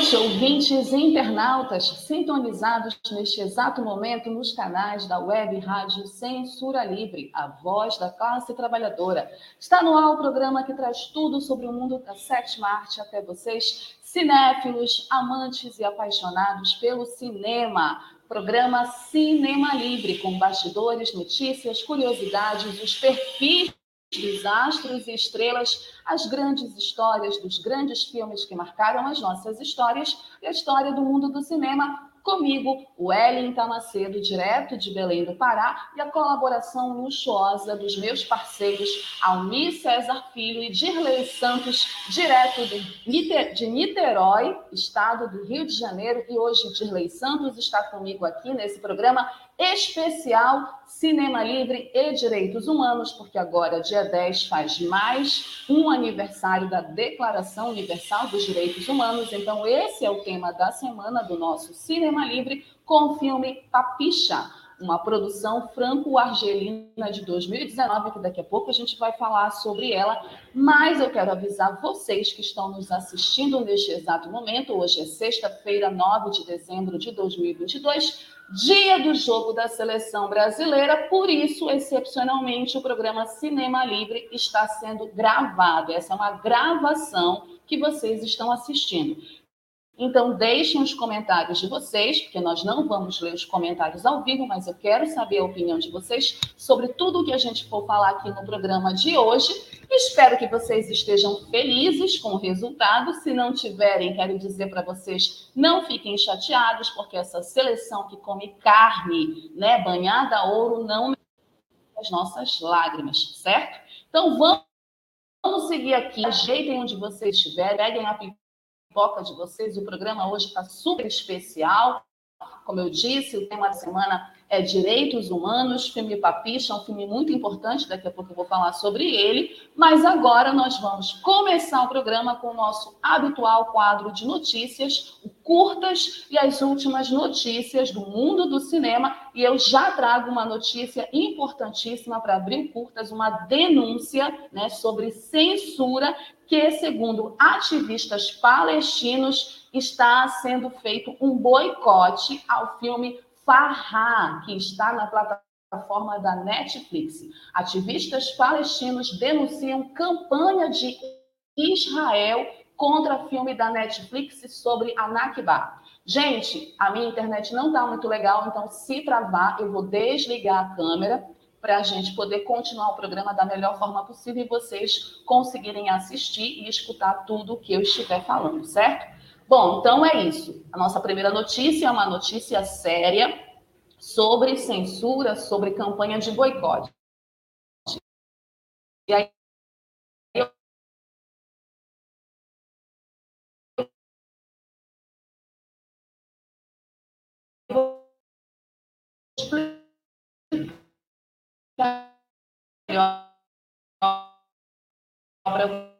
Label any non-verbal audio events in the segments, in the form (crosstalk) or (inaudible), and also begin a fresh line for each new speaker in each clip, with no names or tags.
Noite, ouvintes e internautas sintonizados neste exato momento nos canais da Web Rádio Censura Livre, a voz da classe trabalhadora. Está no ar o programa que traz tudo sobre o mundo da sétima arte até vocês, cinéfilos, amantes e apaixonados pelo cinema. Programa Cinema Livre, com bastidores, notícias, curiosidades, os perfis dos astros e estrelas, as grandes histórias dos grandes filmes que marcaram as nossas histórias e a história do mundo do cinema Comigo, o Wellington Macedo, direto de Belém do Pará, e a colaboração luxuosa dos meus parceiros Almir César Filho e Dirley Santos, direto de Niterói, estado do Rio de Janeiro. E hoje Dirley Santos está comigo aqui nesse programa especial Cinema Livre e Direitos Humanos, porque agora, dia 10, faz mais um aniversário da Declaração Universal dos Direitos Humanos. Então, esse é o tema da semana do nosso Cinema Livre com o filme Papicha, uma produção franco-argelina de 2019, que daqui a pouco a gente vai falar sobre ela. Mas eu quero avisar vocês que estão nos assistindo neste exato momento. Hoje é sexta-feira, 9 de dezembro de 2022 dia do jogo da seleção brasileira, por isso, excepcionalmente, o programa Cinema Livre está sendo gravado. Essa é uma gravação que vocês estão assistindo. Então, deixem os comentários de vocês, porque nós não vamos ler os comentários ao vivo, mas eu quero saber a opinião de vocês sobre tudo o que a gente for falar aqui no programa de hoje. Espero que vocês estejam felizes com o resultado. Se não tiverem, quero dizer para vocês, não fiquem chateados, porque essa seleção que come carne, né, banhada a ouro, não as nossas lágrimas, certo? Então, vamos Vamos seguir aqui, ajeitem onde vocês estiverem, peguem a pipoca de vocês. O programa hoje está super especial. Como eu disse, o tema da semana é Direitos Humanos, filme Papicha, é um filme muito importante, daqui a pouco eu vou falar sobre ele, mas agora nós vamos começar o programa com o nosso habitual quadro de notícias, o curtas e as últimas notícias do mundo do cinema, e eu já trago uma notícia importantíssima para abrir curtas, uma denúncia né, sobre censura que, segundo ativistas palestinos, está sendo feito um boicote ao filme Farha, que está na plataforma da Netflix. Ativistas palestinos denunciam campanha de Israel contra filme da Netflix sobre a Nakba. Gente, a minha internet não está muito legal, então se travar, eu vou desligar a câmera para a gente poder continuar o programa da melhor forma possível e vocês conseguirem assistir e escutar tudo o que eu estiver falando, certo? Bom, então é isso. A nossa primeira notícia é uma notícia séria sobre censura, sobre campanha de boicote. E aí explicar melhor para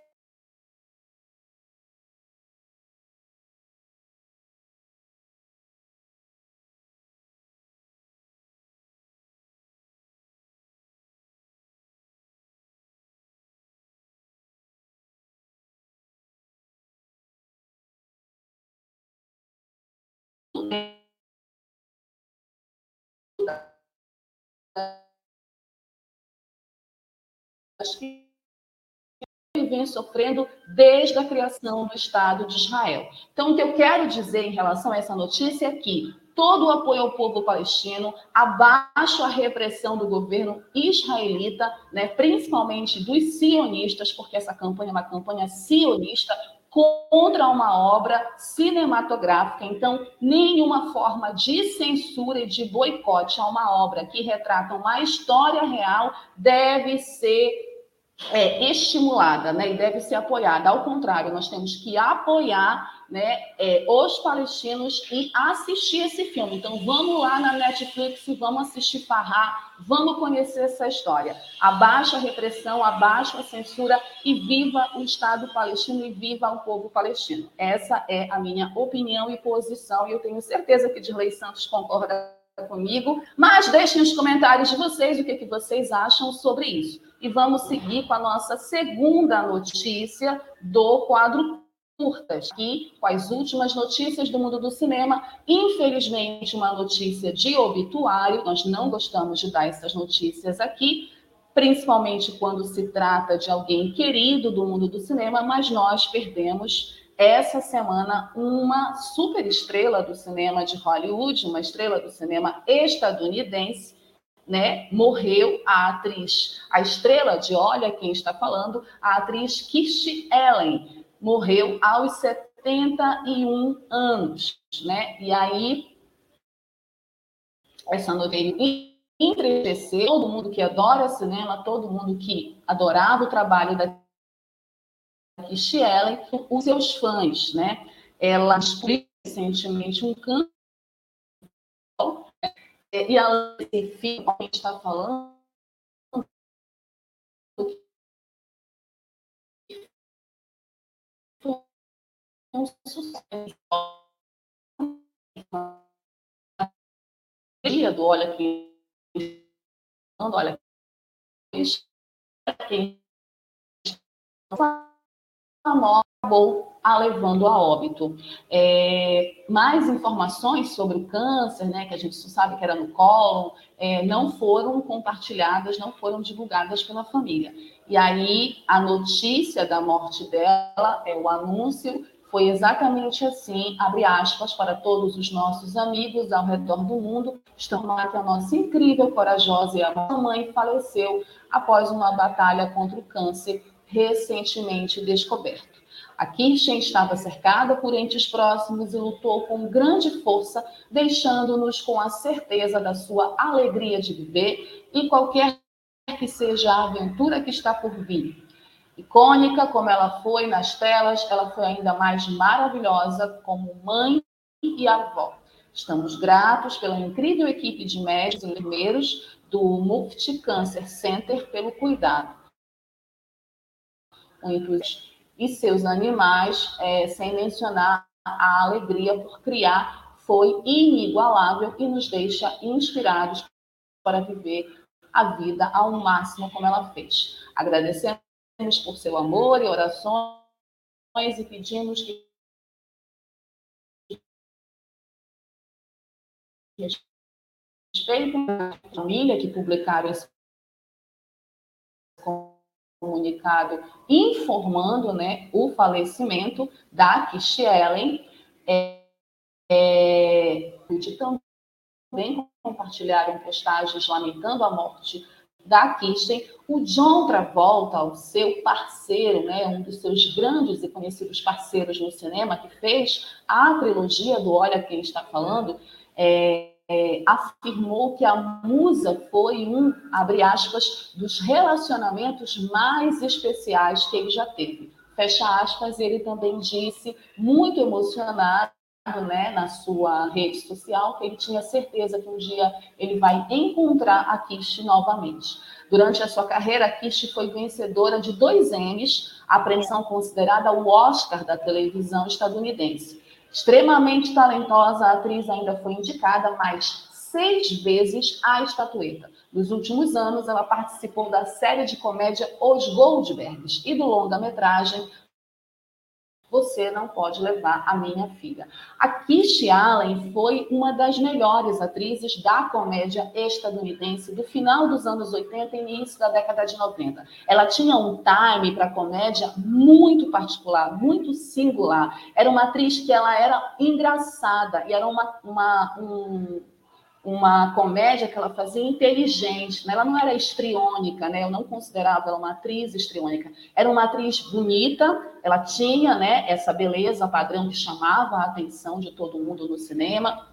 que vem sofrendo desde a criação do Estado de Israel. Então, o que eu quero dizer em relação a essa notícia é que todo o apoio ao povo palestino, abaixo a repressão do governo israelita, né, principalmente dos sionistas, porque essa campanha é uma campanha sionista contra uma obra cinematográfica. Então, nenhuma forma de censura e de boicote a uma obra que retrata uma história real deve ser é, estimulada né, e deve ser apoiada. Ao contrário, nós temos que apoiar né, é, os palestinos e assistir esse filme. Então, vamos lá na Netflix e vamos assistir Farrar, vamos conhecer essa história. Abaixa a repressão, abaixa a censura e viva o Estado palestino e viva o povo palestino. Essa é a minha opinião e posição, e eu tenho certeza que Dirley Santos concorda comigo, mas deixem nos comentários de vocês o que, que vocês acham sobre isso. E vamos seguir com a nossa segunda notícia do quadro curtas, aqui com as últimas notícias do mundo do cinema. Infelizmente, uma notícia de obituário, nós não gostamos de dar essas notícias aqui, principalmente quando se trata de alguém querido do mundo do cinema, mas nós perdemos essa semana uma super estrela do cinema de Hollywood, uma estrela do cinema estadunidense, né? Morreu a atriz, a estrela de Olha quem está falando, a atriz Kirstie Ellen, morreu aos 71 anos, né? E aí essa novela entristeceu todo mundo que adora cinema, todo mundo que adorava o trabalho da Kirstie Ellen, os seus fãs, né? Ela descobriu recentemente um câncer e a está falando, um sucesso. do olha aqui, olha quem acabou a levando a óbito. É, mais informações sobre o câncer, né, que a gente sabe que era no colo, é, não foram compartilhadas, não foram divulgadas pela família. E aí a notícia da morte dela, é o anúncio, foi exatamente assim, abre aspas para todos os nossos amigos ao redor do mundo, lá que a nossa incrível, corajosa e amada mãe faleceu após uma batalha contra o câncer recentemente descoberto. A Kirsten estava cercada por entes próximos e lutou com grande força, deixando-nos com a certeza da sua alegria de viver e qualquer que seja a aventura que está por vir. Icônica como ela foi nas telas, ela foi ainda mais maravilhosa como mãe e avó. Estamos gratos pela incrível equipe de médicos e enfermeiros do Mufti Cancer Center pelo cuidado e seus animais, é, sem mencionar a alegria por criar, foi inigualável e nos deixa inspirados para viver a vida ao máximo como ela fez. Agradecemos por seu amor e orações e pedimos que respeitem a família que publicaram esse comunicado informando né, o falecimento da Kish Ellen. É, é, também compartilharam postagens lamentando a morte da Kirsten, o John Travolta, o seu parceiro, né, um dos seus grandes e conhecidos parceiros no cinema, que fez a trilogia do Olha Quem Está Falando, é, é, afirmou que a musa foi um, abre aspas, dos relacionamentos mais especiais que ele já teve. Fecha aspas, ele também disse, muito emocionado, né, na sua rede social, que ele tinha certeza que um dia ele vai encontrar a Kish novamente. Durante a sua carreira, a Kish foi vencedora de dois Emmys, a premiação considerada o Oscar da televisão estadunidense. Extremamente talentosa, a atriz ainda foi indicada mais seis vezes à estatueta. Nos últimos anos, ela participou da série de comédia Os Goldbergs e do longa-metragem você não pode levar a minha filha. A Kish Allen foi uma das melhores atrizes da comédia estadunidense do final dos anos 80 e início da década de 90. Ela tinha um time para comédia muito particular, muito singular. Era uma atriz que ela era engraçada e era uma, uma um, uma comédia que ela fazia inteligente, né? ela não era estriônica, né? eu não considerava ela uma atriz estriônica, era uma atriz bonita, ela tinha né, essa beleza padrão que chamava a atenção de todo mundo no cinema,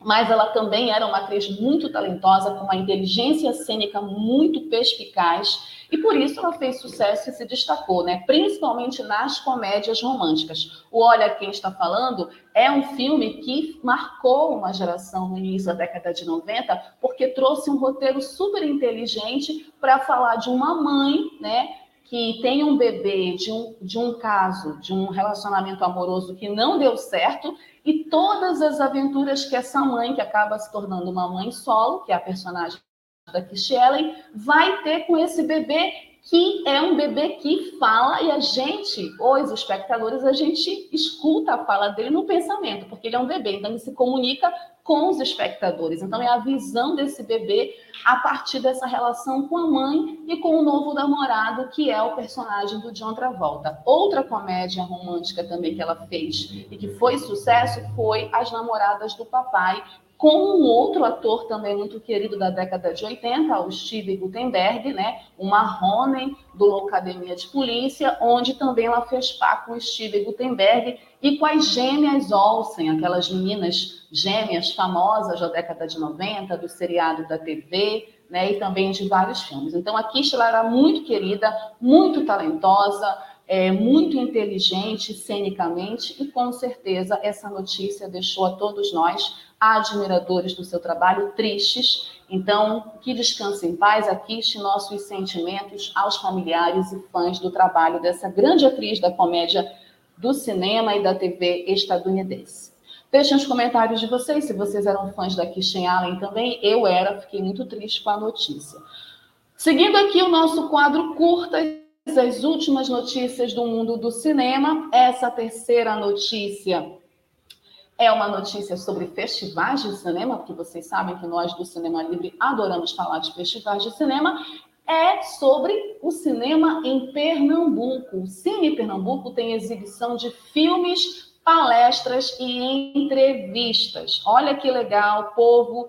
mas ela também era uma atriz muito talentosa, com uma inteligência cênica muito perspicaz, e por isso ela fez sucesso e se destacou, né? principalmente nas comédias românticas. O Olha Quem Está Falando é um filme que marcou uma geração no início da década de 90, porque trouxe um roteiro super inteligente para falar de uma mãe, né? que tem um bebê de um, de um caso, de um relacionamento amoroso que não deu certo, e todas as aventuras que essa mãe, que acaba se tornando uma mãe solo, que é a personagem da Kish Ellen, vai ter com esse bebê que é um bebê que fala e a gente, os espectadores, a gente escuta a fala dele no pensamento, porque ele é um bebê, então ele se comunica com os espectadores. Então é a visão desse bebê a partir dessa relação com a mãe e com o novo namorado, que é o personagem do John Travolta. Outra comédia romântica também que ela fez e que foi sucesso foi As Namoradas do Papai, com um outro ator também muito querido da década de 80, o Steve Gutenberg, né, o Marrone do Loucademia de Polícia, onde também ela fez par com o Steve Gutenberg e com as gêmeas Olsen, aquelas meninas gêmeas famosas da década de 90, do seriado da TV, né, e também de vários filmes. Então a Kishla era muito querida, muito talentosa, é, muito inteligente cenicamente, e com certeza essa notícia deixou a todos nós admiradores do seu trabalho, tristes. Então, que descanse em paz, aqui nossos sentimentos aos familiares e fãs do trabalho dessa grande atriz da comédia do cinema e da TV estadunidense. Deixem os comentários de vocês, se vocês eram fãs da Kishen Allen também. Eu era, fiquei muito triste com a notícia. Seguindo aqui o nosso quadro curtas, as últimas notícias do mundo do cinema. Essa terceira notícia é uma notícia sobre festivais de cinema, porque vocês sabem que nós do Cinema Livre adoramos falar de festivais de cinema. É sobre o cinema em Pernambuco. O Cine Pernambuco tem exibição de filmes, palestras e entrevistas. Olha que legal, povo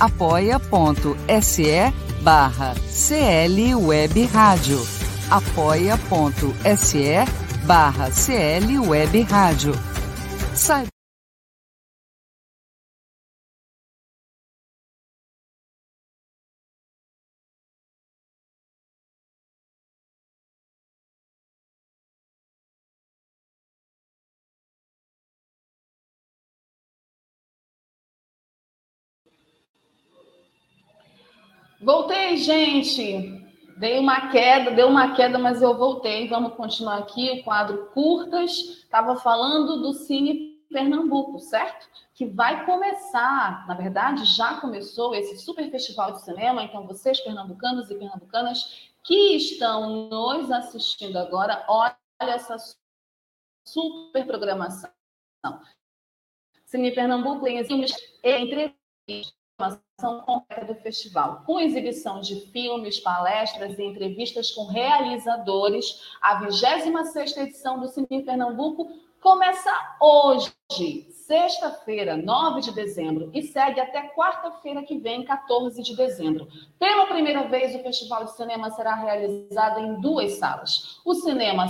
apoia.se barra CL Web Rádio. apoia.se barra CL Web Rádio. Saiba
Voltei, gente. Dei uma queda, deu uma queda, mas eu voltei. Vamos continuar aqui o quadro curtas. Estava falando do Cine Pernambuco, certo? Que vai começar, na verdade, já começou esse super festival de cinema. Então, vocês, pernambucanos e pernambucanas, que estão nos assistindo agora, olha essa super programação. Cine Pernambuco tem entrevistas programação completa do festival, com exibição de filmes, palestras e entrevistas com realizadores. A 26ª edição do Cine Pernambuco começa hoje, sexta-feira, 9 de dezembro, e segue até quarta-feira que vem, 14 de dezembro. Pela primeira vez, o Festival de Cinema será realizado em duas salas. O cinema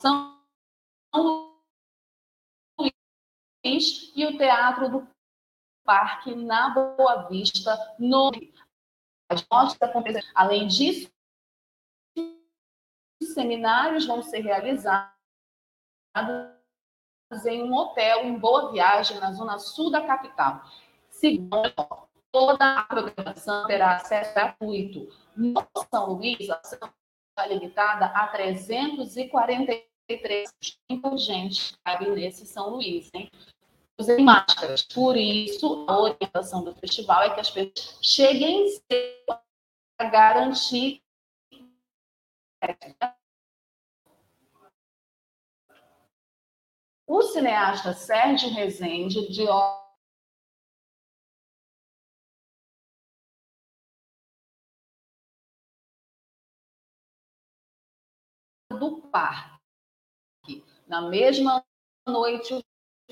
São Luís e o Teatro do Parque na Boa Vista, no as Além disso, os seminários vão ser realizados em um hotel em Boa Viagem, na zona sul da capital. Segundo, toda a programação terá acesso gratuito. No São Luís, a ação está limitada a 343 gente cabe nesse São Luís, hein? Usem máscaras. Por isso, a orientação do festival é que as pessoas cheguem cedo para garantir o cineasta Sérgio Rezende, de do parque. Na mesma noite, o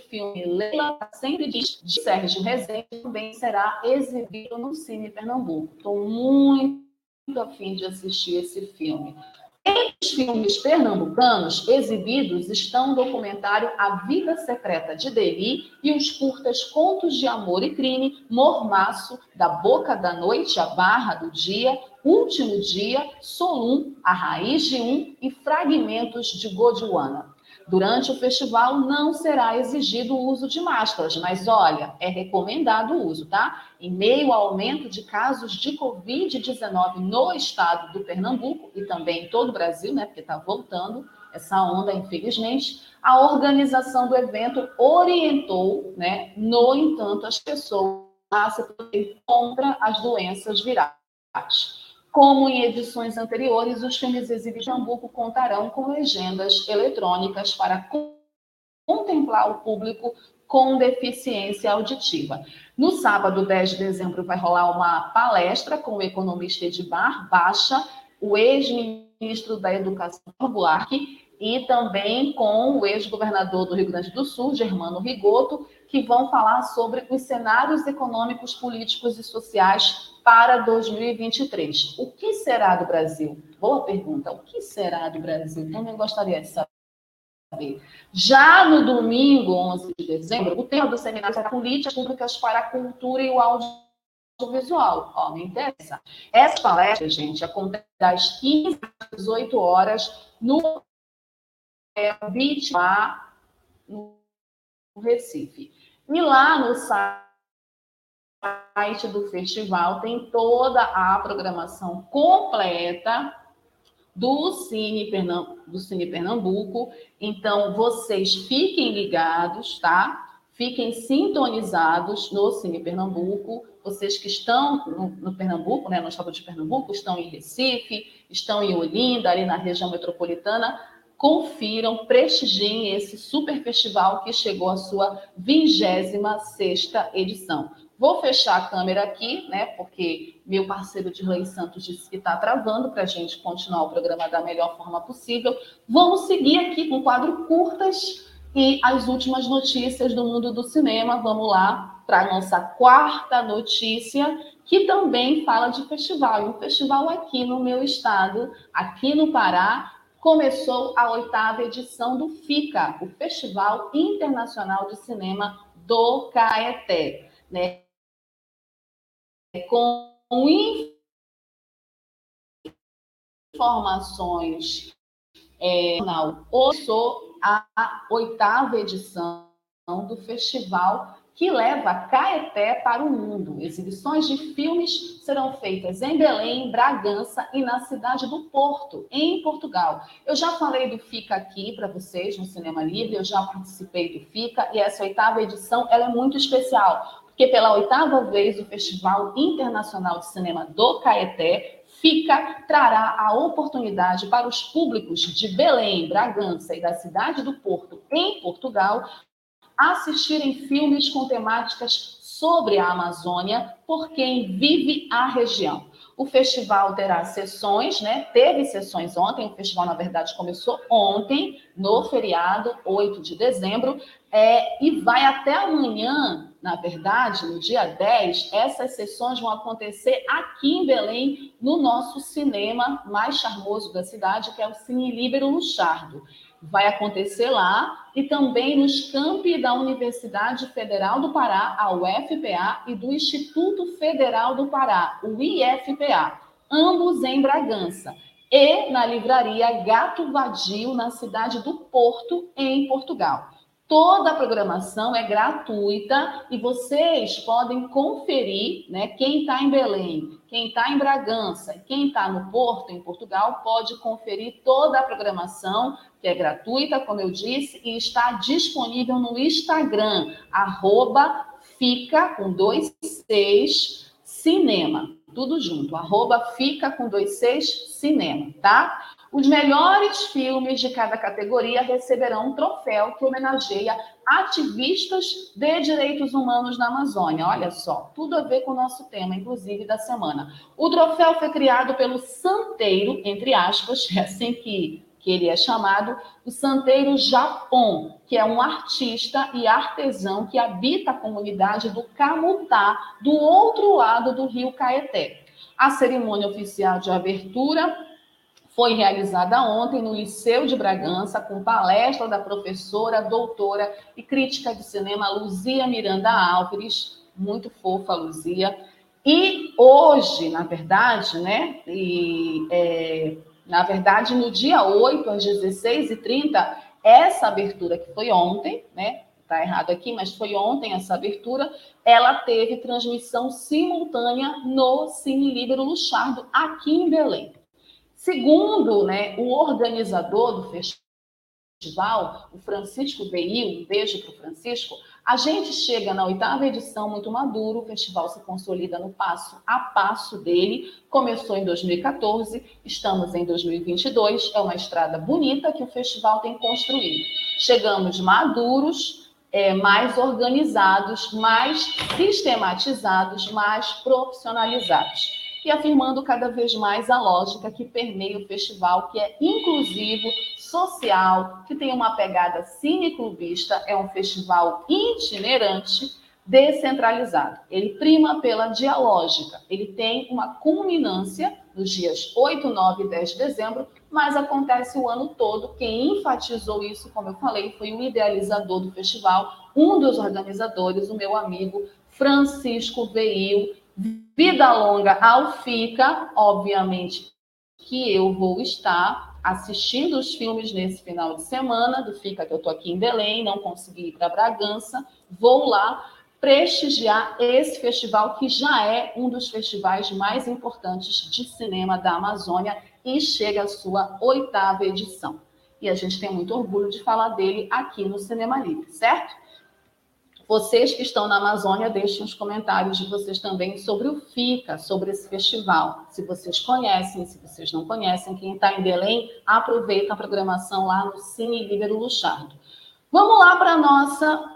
filme Leila sempre diz de Sérgio Rezende também será exibido no Cine Pernambuco. Estou muito afim de assistir esse filme. Entre os filmes pernambucanos exibidos estão o documentário A Vida Secreta de Deli e os curtas Contos de Amor e Crime, Mormaço, Da Boca da Noite à Barra do Dia, Último Dia, Solum, A Raiz de Um e Fragmentos de Godiwana. Durante o festival não será exigido o uso de máscaras, mas olha, é recomendado o uso, tá? Em meio ao aumento de casos de Covid-19 no estado do Pernambuco e também em todo o Brasil, né? Porque está voltando essa onda, infelizmente, a organização do evento orientou, né? No entanto, as pessoas a se proteger contra as doenças virais. Como em edições anteriores, os filmes exibidos em Pernambuco contarão com legendas eletrônicas para contemplar o público com deficiência auditiva. No sábado, 10 de dezembro, vai rolar uma palestra com o economista Edmar Baixa, o ex-ministro da Educação Buarque, e também com o ex-governador do Rio Grande do Sul, Germano Rigoto, que vão falar sobre os cenários econômicos, políticos e sociais para 2023. O que será do Brasil? Boa pergunta. O que será do Brasil? Também gostaria de saber. Já no domingo, 11 de dezembro, o tema do seminário será Políticas Públicas para a Cultura e o Audiovisual. Ó, me interessa. Essa palestra, gente, acontece das 15 às 18 horas no BIT lá no Recife. E lá no site do festival tem toda a programação completa do Cine, Pernambuco, do Cine Pernambuco. Então, vocês fiquem ligados, tá? Fiquem sintonizados no Cine Pernambuco. Vocês que estão no, no Pernambuco, né, no estado de Pernambuco, estão em Recife, estão em Olinda, ali na região metropolitana, confiram, prestigiem esse super festival que chegou à sua 26 edição. Vou fechar a câmera aqui, né? Porque meu parceiro de Lei Santos disse que está travando para a gente continuar o programa da melhor forma possível. Vamos seguir aqui com o quadro curtas e as últimas notícias do mundo do cinema. Vamos lá para a nossa quarta notícia, que também fala de festival. E um festival aqui no meu estado, aqui no Pará, começou a oitava edição do FICA, o Festival Internacional de Cinema do Caeté, né? Com informações é, hoje sou a oitava edição do festival que leva Caeté para o mundo. Exibições de filmes serão feitas em Belém, Bragança e na cidade do Porto, em Portugal. Eu já falei do FICA aqui para vocês no Cinema Livre, eu já participei do FICA e essa oitava edição ela é muito especial, porque pela oitava vez o Festival Internacional de Cinema do Caeté FICA trará a oportunidade para os públicos de Belém, Bragança e da cidade do Porto, em Portugal, assistirem filmes com temáticas sobre a Amazônia por quem vive a região. O festival terá sessões, né? Teve sessões ontem, o festival, na verdade, começou ontem, no feriado, 8 de dezembro, é, e vai até amanhã, na verdade, no dia 10, essas sessões vão acontecer aqui em Belém, no nosso cinema mais charmoso da cidade, que é o Cine Líbero Luchardo vai acontecer lá e também nos campi da Universidade Federal do Pará, a UFPA, e do Instituto Federal do Pará, o IFPA, ambos em Bragança, e na livraria Gato Vadio, na cidade do Porto, em Portugal. Toda a programação é gratuita e vocês podem conferir, né? Quem está em Belém, quem está em Bragança, quem está no Porto, em Portugal, pode conferir toda a programação, que é gratuita, como eu disse, e está disponível no Instagram, arroba fica com dois seis cinema. Tudo junto, arroba fica com dois seis cinema, tá? Os melhores filmes de cada categoria receberão um troféu que homenageia ativistas de direitos humanos na Amazônia. Olha só, tudo a ver com o nosso tema, inclusive, da semana. O troféu foi criado pelo Santeiro, entre aspas, (laughs) é assim que, que ele é chamado, o Santeiro Japão, que é um artista e artesão que habita a comunidade do Camutá, do outro lado do rio Caeté. A cerimônia oficial de abertura foi realizada ontem no Liceu de Bragança, com palestra da professora, doutora e crítica de cinema Luzia Miranda Álvares, muito fofa, Luzia. E hoje, na verdade, né, e, é, na verdade, no dia 8, às 16h30, essa abertura que foi ontem, né, tá errado aqui, mas foi ontem essa abertura, ela teve transmissão simultânea no Cine Líbero Luchardo, aqui em Belém. Segundo né, o organizador do festival, o Francisco Veil, um beijo para o Francisco, a gente chega na oitava edição muito maduro, o festival se consolida no passo a passo dele. Começou em 2014, estamos em 2022, é uma estrada bonita que o festival tem construído. Chegamos maduros, é, mais organizados, mais sistematizados, mais profissionalizados e afirmando cada vez mais a lógica que permeia o festival, que é inclusivo, social, que tem uma pegada cineclubista, é um festival itinerante, descentralizado. Ele prima pela dialógica, ele tem uma culminância nos dias 8, 9 e 10 de dezembro, mas acontece o ano todo. Quem enfatizou isso, como eu falei, foi o idealizador do festival, um dos organizadores, o meu amigo Francisco Veil, Vida longa ao FICA, obviamente que eu vou estar assistindo os filmes nesse final de semana do FICA, que eu estou aqui em Belém, não consegui ir para Bragança, vou lá prestigiar esse festival, que já é um dos festivais mais importantes de cinema da Amazônia e chega à sua oitava edição. E a gente tem muito orgulho de falar dele aqui no Cinema Livre, certo? Vocês que estão na Amazônia, deixem os comentários de vocês também sobre o FICA, sobre esse festival. Se vocês conhecem, se vocês não conhecem, quem está em Belém, aproveita a programação lá no Cine Líbero Luchardo. Vamos lá para a nossa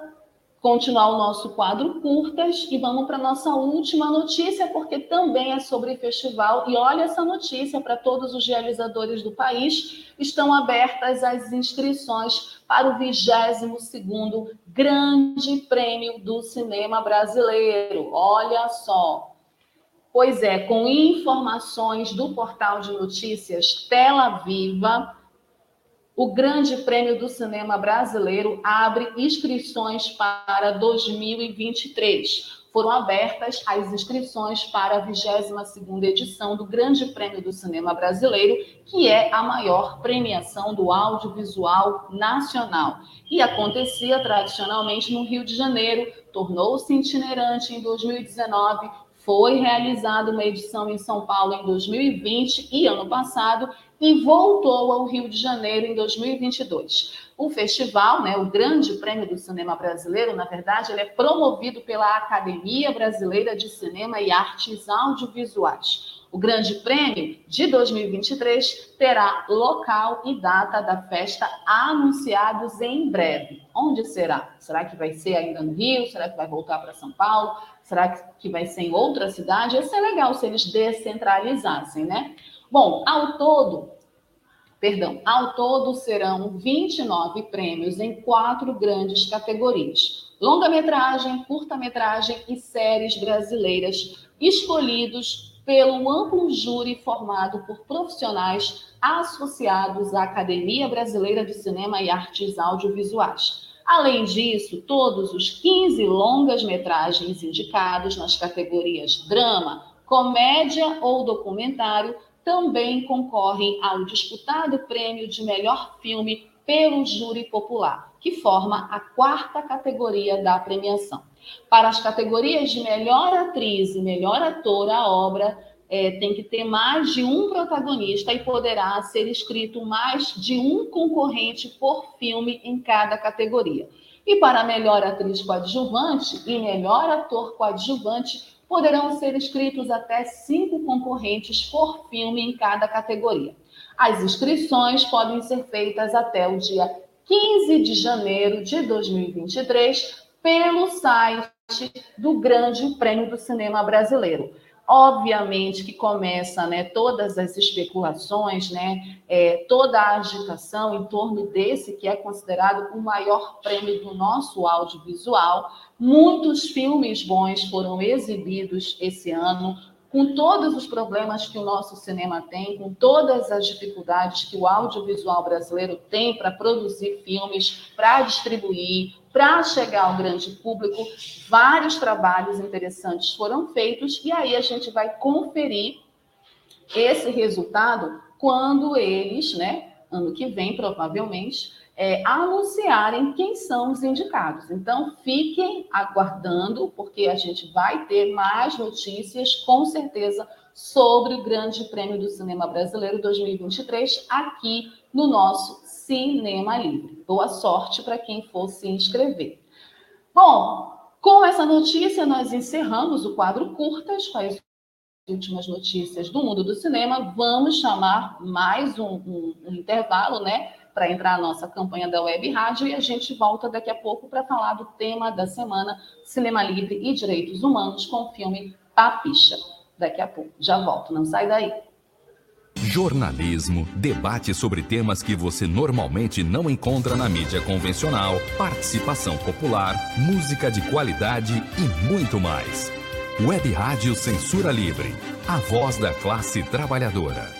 continuar o nosso quadro curtas e vamos para a nossa última notícia, porque também é sobre festival. E olha essa notícia para todos os realizadores do país: estão abertas as inscrições para o 22 Grande Prêmio do Cinema Brasileiro. Olha só. Pois é, com informações do portal de notícias Tela Viva, o Grande Prêmio do Cinema Brasileiro abre inscrições para 2023. Foram abertas as inscrições para a 22ª edição do Grande Prêmio do Cinema Brasileiro, que é a maior premiação do audiovisual nacional. E acontecia tradicionalmente no Rio de Janeiro, tornou-se itinerante em 2019, foi realizada uma edição em São Paulo em 2020 e ano passado e voltou ao Rio de Janeiro em 2022. O festival, né, o Grande Prêmio do Cinema Brasileiro, na verdade, ele é promovido pela Academia Brasileira de Cinema e Artes Audiovisuais. O Grande Prêmio de 2023 terá local e data da festa anunciados em breve. Onde será? Será que vai ser ainda no Rio? Será que vai voltar para São Paulo? Será que vai ser em outra cidade? Ia ser legal se eles descentralizassem, né? Bom, ao todo, perdão, ao todo serão 29 prêmios em quatro grandes categorias: longa-metragem, curta-metragem e séries brasileiras, escolhidos pelo amplo júri formado por profissionais associados à Academia Brasileira de Cinema e Artes Audiovisuais. Além disso, todos os 15 longas-metragens indicados nas categorias drama, comédia ou documentário também concorrem ao disputado prêmio de melhor filme pelo júri popular, que forma a quarta categoria da premiação. Para as categorias de melhor atriz e melhor ator, a obra é, tem que ter mais de um protagonista e poderá ser escrito mais de um concorrente por filme em cada categoria. E para melhor atriz coadjuvante e melhor ator coadjuvante, poderão ser inscritos até cinco concorrentes por filme em cada categoria. As inscrições podem ser feitas até o dia 15 de janeiro de 2023 pelo site do Grande Prêmio do Cinema Brasileiro. Obviamente que começa, né, todas as especulações, né, é, toda a agitação em torno desse que é considerado o maior prêmio do nosso audiovisual. Muitos filmes bons foram exibidos esse ano, com todos os problemas que o nosso cinema tem, com todas as dificuldades que o audiovisual brasileiro tem para produzir filmes, para distribuir, para chegar ao grande público, vários trabalhos interessantes foram feitos e aí a gente vai conferir esse resultado quando eles, né, ano que vem, provavelmente, é, anunciarem quem são os indicados. Então, fiquem aguardando, porque a gente vai ter mais notícias, com certeza, sobre o Grande Prêmio do Cinema Brasileiro 2023 aqui no nosso Cinema Livre. Boa sorte para quem for se inscrever. Bom, com essa notícia, nós encerramos o quadro Curtas com as últimas notícias do mundo do cinema. Vamos chamar mais um, um, um intervalo, né? Para entrar na nossa campanha da Web Rádio e a gente volta daqui a pouco para falar do tema da semana Cinema Livre e Direitos Humanos com o filme Papicha. Daqui a pouco. Já volto, não sai daí.
Jornalismo, debate sobre temas que você normalmente não encontra na mídia convencional, participação popular, música de qualidade e muito mais. Web Rádio Censura Livre, a voz da classe trabalhadora.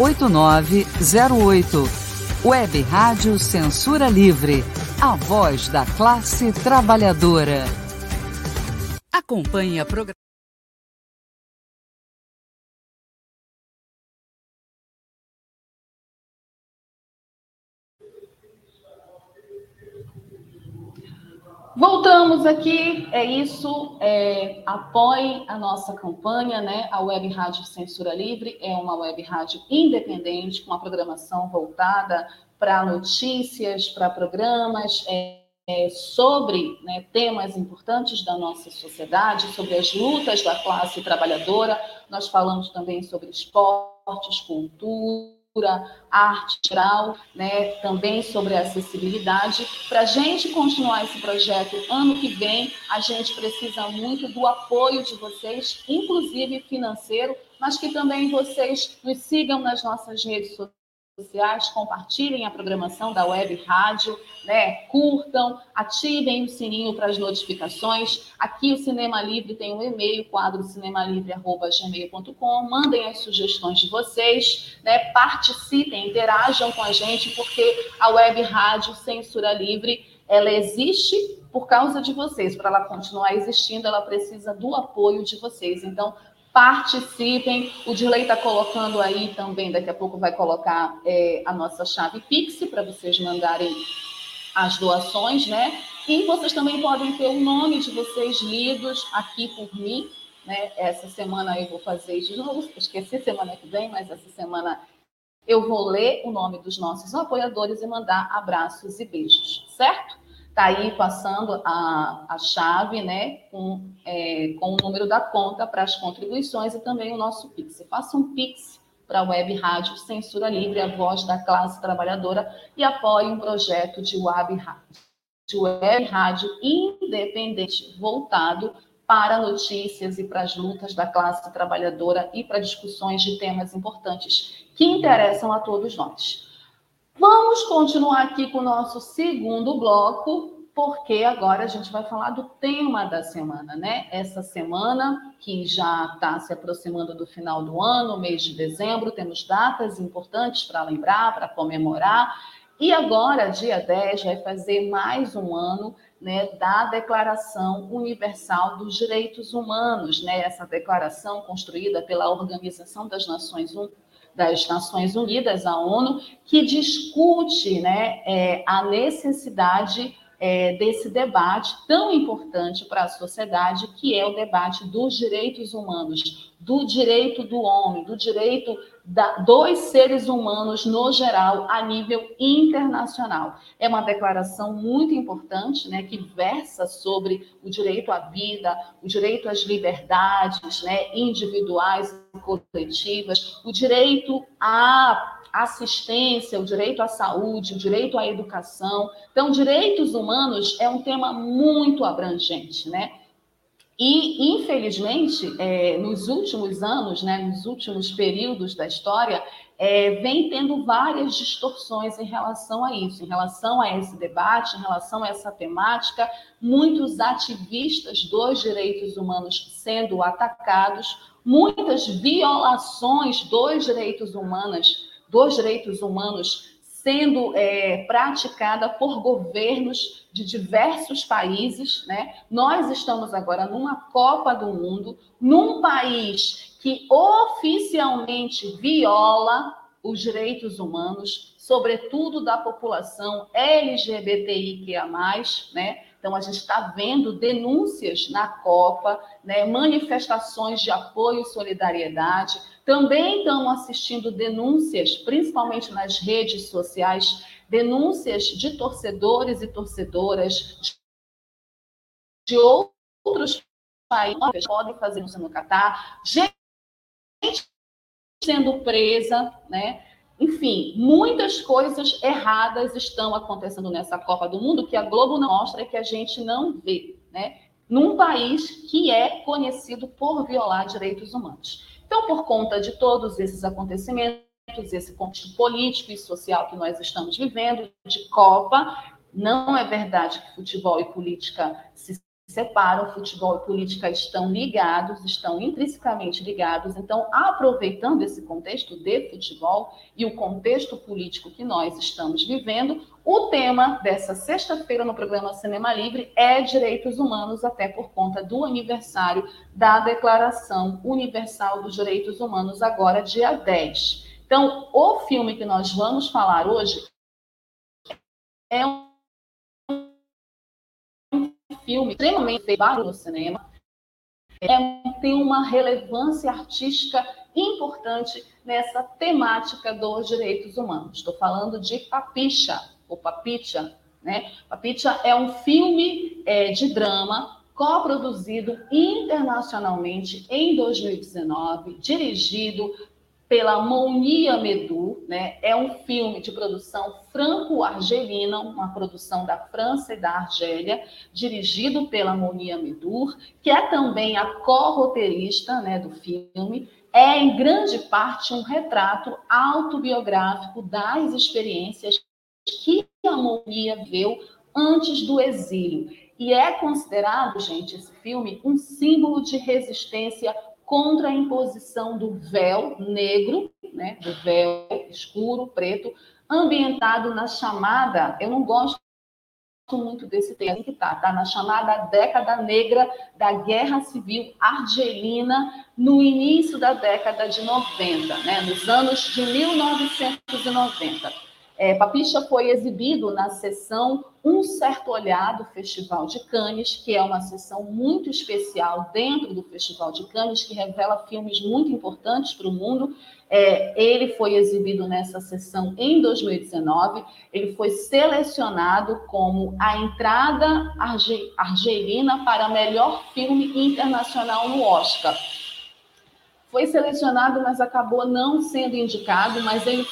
8908. Web Rádio Censura Livre, a voz da classe trabalhadora. Acompanhe a programação.
Voltamos aqui, é isso. É, apoie a nossa campanha, né? A Web Rádio Censura Livre é uma web rádio independente, com uma programação voltada para notícias, para programas é, é, sobre né, temas importantes da nossa sociedade, sobre as lutas da classe trabalhadora. Nós falamos também sobre esportes, cultura arte geral, né, também sobre acessibilidade. Para a gente continuar esse projeto ano que vem, a gente precisa muito do apoio de vocês, inclusive financeiro, mas que também vocês nos sigam nas nossas redes sociais sociais, compartilhem a programação da Web Rádio, né? curtam, ativem o sininho para as notificações. Aqui o Cinema Livre tem um e-mail, quadro cinemalivre.gmail.com. Mandem as sugestões de vocês, né? participem, interajam com a gente, porque a Web Rádio Censura Livre ela existe por causa de vocês. Para ela continuar existindo, ela precisa do apoio de vocês. Então, participem. O Dirley está colocando aí também, daqui a pouco vai colocar é, a nossa chave Pix para vocês mandarem as doações, né? E vocês também podem ter o nome de vocês lidos aqui por mim, né? Essa semana eu vou fazer de novo, esqueci semana que vem, mas essa semana eu vou ler o nome dos nossos apoiadores e mandar abraços e beijos, certo? Está aí passando a, a chave, né, com, é, com o número da conta para as contribuições e também o nosso Pix. Faça um Pix para a Web Rádio Censura Livre, a voz da classe trabalhadora, e apoie um projeto de web rádio, de web rádio independente voltado para notícias e para as lutas da classe trabalhadora e para discussões de temas importantes que interessam a todos nós. Vamos continuar aqui com o nosso segundo bloco, porque agora a gente vai falar do tema da semana, né? Essa semana que já está se aproximando do final do ano, mês de dezembro, temos datas importantes para lembrar, para comemorar. E agora, dia 10, vai fazer mais um ano né, da Declaração Universal dos Direitos Humanos, né? Essa declaração construída pela Organização das Nações Unidas das Nações Unidas, a ONU, que discute né, é, a necessidade é, desse debate tão importante para a sociedade, que é o debate dos direitos humanos, do direito do homem, do direito da, dos seres humanos no geral, a nível internacional. É uma declaração muito importante, né, que versa sobre o direito à vida, o direito às liberdades né, individuais e coletivas, o direito à assistência, o direito à saúde, o direito à educação. Então, direitos humanos é um tema muito abrangente, né? E, infelizmente, é, nos últimos anos, né, nos últimos períodos da história, é, vem tendo várias distorções em relação a isso, em relação a esse debate, em relação a essa temática, muitos ativistas dos direitos humanos sendo atacados, muitas violações dos direitos humanos, dos direitos humanos sendo é, praticada por governos de diversos países. Né? Nós estamos agora numa Copa do Mundo, num país que oficialmente viola os direitos humanos, sobretudo da população LGBTIQA+, né? Então, a gente está vendo denúncias na Copa, né, manifestações de apoio e solidariedade. Também estamos assistindo denúncias, principalmente nas redes sociais, denúncias de torcedores e torcedoras de outros países podem fazer isso no Catar, gente sendo presa, né? Enfim, muitas coisas erradas estão acontecendo nessa Copa do Mundo que a Globo não mostra e que a gente não vê, né? Num país que é conhecido por violar direitos humanos. Então, por conta de todos esses acontecimentos, esse contexto político e social que nós estamos vivendo, de Copa, não é verdade que futebol e política se separam, futebol e política estão ligados, estão intrinsecamente ligados. Então, aproveitando esse contexto de futebol e o contexto político que nós estamos vivendo, o tema dessa sexta-feira no programa Cinema Livre é direitos humanos, até por conta do aniversário da Declaração Universal dos Direitos Humanos, agora dia 10. Então, o filme que nós vamos falar hoje é um filme extremamente feito no cinema, é, tem uma relevância artística importante nessa temática dos direitos humanos. Estou falando de Papicha, ou Papicha, né? Papicha é um filme é, de drama coproduzido internacionalmente em 2019, dirigido pela Monia Medu, né? É um filme de produção franco-argelina, uma produção da França e da Argélia, dirigido pela Monia Medur, que é também a co-roteirista, né, do filme. é, em grande parte, um retrato autobiográfico das experiências que a Monia viveu antes do exílio. E é considerado, gente, esse filme um símbolo de resistência contra a imposição do véu negro, né, do véu escuro, preto, ambientado na chamada, eu não gosto muito desse termo que tá, tá na chamada década negra da Guerra Civil Argelina, no início da década de 90, né, nos anos de 1990. É, Papicha foi exibido na sessão Um Certo Olhar do Festival de Cannes, que é uma sessão muito especial dentro do Festival de Cannes, que revela filmes muito importantes para o mundo. É, ele foi exibido nessa sessão em 2019. Ele foi selecionado como a entrada arge argelina para melhor filme internacional no Oscar. Foi selecionado, mas acabou não sendo indicado, mas ele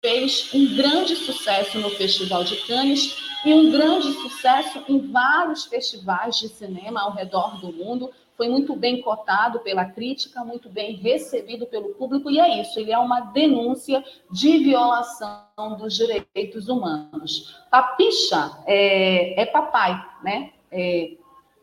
fez um grande sucesso no Festival de Cannes e um grande sucesso em vários festivais de cinema ao redor do mundo. Foi muito bem cotado pela crítica, muito bem recebido pelo público, e é isso, ele é uma denúncia de violação dos direitos humanos. Papicha é, é papai, né? É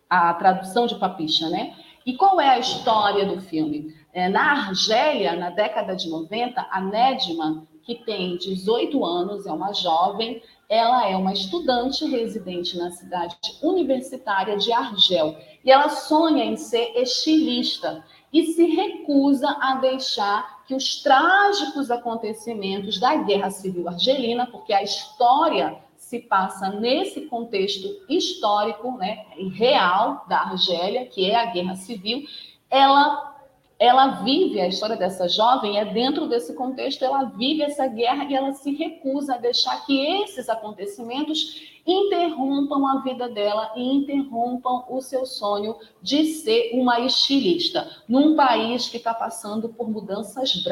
a tradução de papicha, né? E qual é a história do filme? É, na Argélia, na década de 90, a Nedman que tem 18 anos, é uma jovem, ela é uma estudante residente na cidade universitária de Argel e ela sonha em ser estilista e se recusa a deixar que os trágicos acontecimentos da Guerra Civil Argelina, porque a história se passa nesse contexto histórico, né, real da Argélia, que é a Guerra Civil, ela ela vive, a história dessa jovem é dentro desse contexto, ela vive essa guerra e ela se recusa a deixar que esses acontecimentos interrompam a vida dela e interrompam o seu sonho de ser uma estilista, num país que está passando por mudanças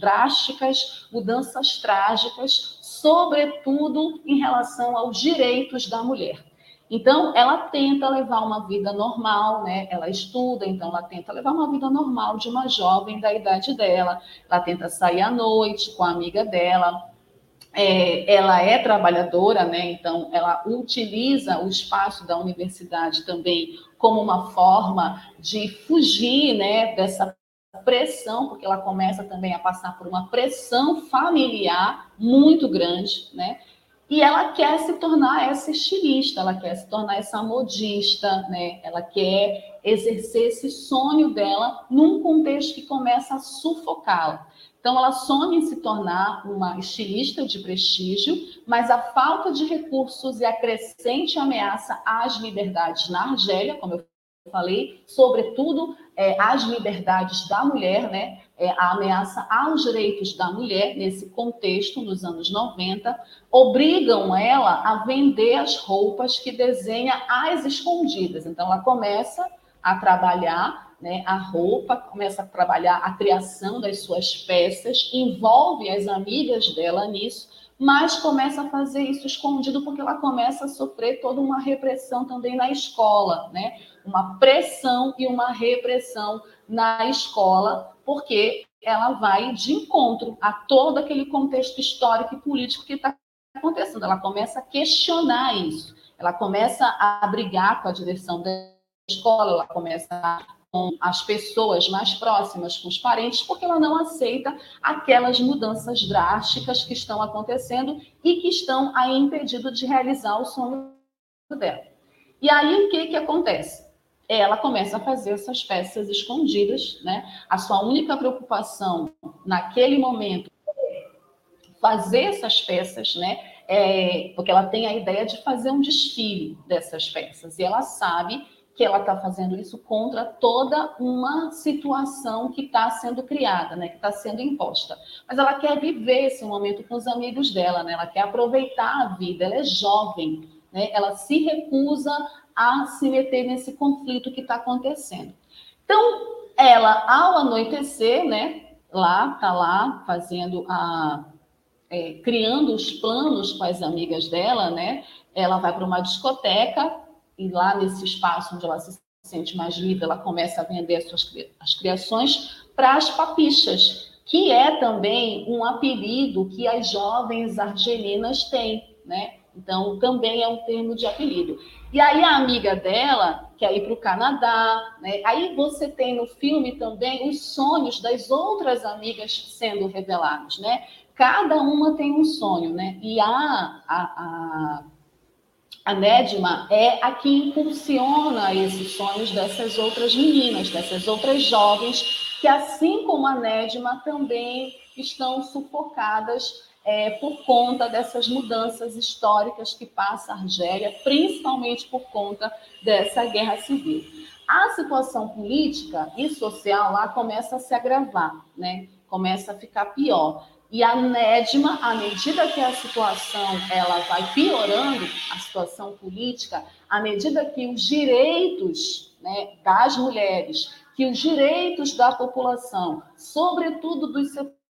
drásticas, mudanças trágicas, sobretudo em relação aos direitos da mulher. Então, ela tenta levar uma vida normal, né? Ela estuda, então ela tenta levar uma vida normal de uma jovem da idade dela. Ela tenta sair à noite com a amiga dela. É, ela é trabalhadora, né? Então, ela utiliza o espaço da universidade também como uma forma de fugir, né? Dessa pressão, porque ela começa também a passar por uma pressão familiar muito grande, né? E ela quer se tornar essa estilista, ela quer se tornar essa modista, né? Ela quer exercer esse sonho dela num contexto que começa a sufocá-la. Então, ela sonha em se tornar uma estilista de prestígio, mas a falta de recursos e a crescente ameaça às liberdades na Argélia, como eu falei, sobretudo é, as liberdades da mulher, né? É, a ameaça aos direitos da mulher, nesse contexto, nos anos 90, obrigam ela a vender as roupas que desenha às escondidas. Então, ela começa a trabalhar né, a roupa, começa a trabalhar a criação das suas peças, envolve as amigas dela nisso, mas começa a fazer isso escondido porque ela começa a sofrer toda uma repressão também na escola, né? Uma pressão e uma repressão na escola, porque ela vai de encontro a todo aquele contexto histórico e político que está acontecendo. Ela começa a questionar isso, ela começa a brigar com a direção da escola, ela começa a com as pessoas mais próximas, com os parentes, porque ela não aceita aquelas mudanças drásticas que estão acontecendo e que estão aí impedido de realizar o sonho dela. E aí o que que acontece? Ela começa a fazer essas peças escondidas, né? A sua única preocupação naquele momento é fazer essas peças, né? É, porque ela tem a ideia de fazer um desfile dessas peças e ela sabe que ela está fazendo isso contra toda uma situação que está sendo criada, né, que está sendo imposta. Mas ela quer viver esse momento com os amigos dela, né, ela quer aproveitar a vida, ela é jovem, né, ela se recusa a se meter nesse conflito que está acontecendo. Então, ela, ao anoitecer, né, lá, está lá fazendo a. É, criando os planos com as amigas dela, né? Ela vai para uma discoteca e lá nesse espaço onde ela se sente mais livre, ela começa a vender as suas as criações, para as papichas, que é também um apelido que as jovens argelinas têm, né? Então, também é um termo de apelido. E aí, a amiga dela quer ir para o Canadá, né? Aí você tem no filme também os sonhos das outras amigas sendo revelados, né? Cada uma tem um sonho, né? E a, a, a, a Nedma é a que impulsiona esses sonhos dessas outras meninas, dessas outras jovens, que assim como a Nedma também estão sufocadas é, por conta dessas mudanças históricas que passa a Argélia, principalmente por conta dessa guerra civil. A situação política e social lá começa a se agravar, né? começa a ficar pior. E a Nedma, à medida que a situação ela vai piorando, a situação política, à medida que os direitos né, das mulheres, que os direitos da população, sobretudo dos setores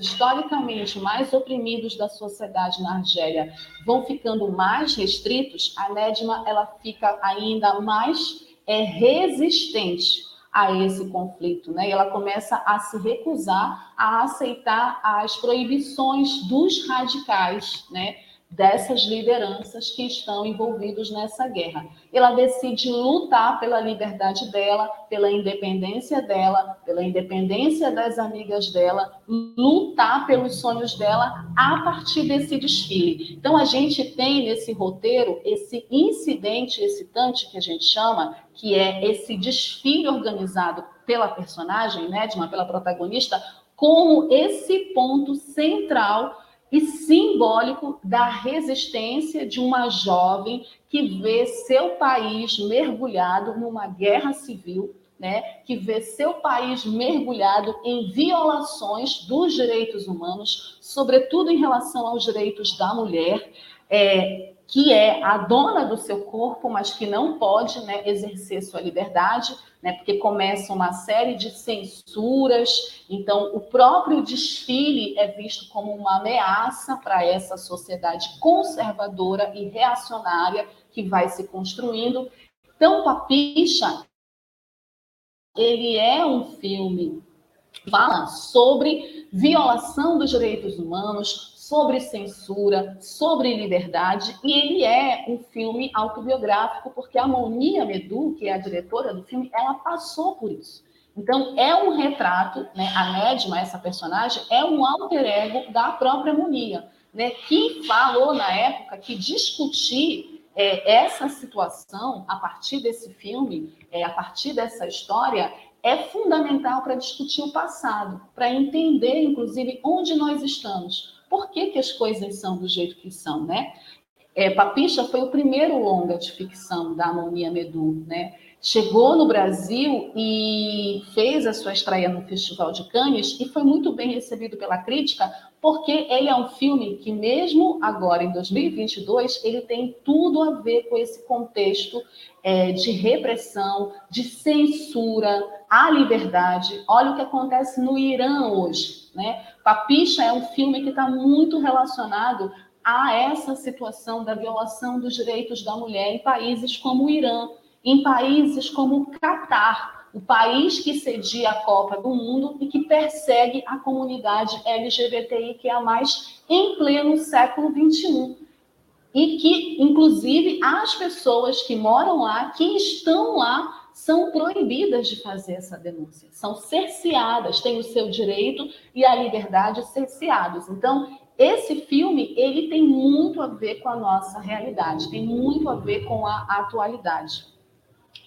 historicamente mais oprimidos da sociedade na Argélia, vão ficando mais restritos, a Nedma ela fica ainda mais é, resistente a esse conflito, né? E ela começa a se recusar a aceitar as proibições dos radicais, né? Dessas lideranças que estão envolvidos nessa guerra. Ela decide lutar pela liberdade dela, pela independência dela, pela independência das amigas dela, lutar pelos sonhos dela a partir desse desfile. Então a gente tem nesse roteiro esse incidente excitante que a gente chama, que é esse desfile organizado pela personagem, né, de uma pela protagonista, como esse ponto central e simbólico da resistência de uma jovem que vê seu país mergulhado numa guerra civil, né, que vê seu país mergulhado em violações dos direitos humanos, sobretudo em relação aos direitos da mulher, é, que é a dona do seu corpo, mas que não pode né, exercer sua liberdade, né, porque começa uma série de censuras. Então, o próprio desfile é visto como uma ameaça para essa sociedade conservadora e reacionária que vai se construindo. Então, Papicha, ele é um filme fala sobre violação dos direitos humanos, sobre censura, sobre liberdade, e ele é um filme autobiográfico, porque a Monia Medu, que é a diretora do filme, ela passou por isso. Então, é um retrato, né? a Nedma, essa personagem, é um alter ego da própria Monia, né? que falou na época que discutir é, essa situação a partir desse filme, é, a partir dessa história, é fundamental para discutir o passado, para entender, inclusive, onde nós estamos por que, que as coisas são do jeito que são, né? É, Papicha foi o primeiro longa de ficção da Amonia Medu, né? Chegou no Brasil e fez a sua estreia no Festival de Cannes e foi muito bem recebido pela crítica, porque ele é um filme que, mesmo agora, em 2022, ele tem tudo a ver com esse contexto é, de repressão, de censura à liberdade. Olha o que acontece no Irã hoje. Né? Papicha é um filme que está muito relacionado a essa situação da violação dos direitos da mulher em países como o Irã, em países como o Catar, o país que cedia a Copa do Mundo e que persegue a comunidade LGBTI que é a mais em pleno século XXI. E que, inclusive, as pessoas que moram lá, que estão lá, são proibidas de fazer essa denúncia, são cerceadas, têm o seu direito e a liberdade cerceados. Então, esse filme, ele tem muito a ver com a nossa realidade, tem muito a ver com a atualidade.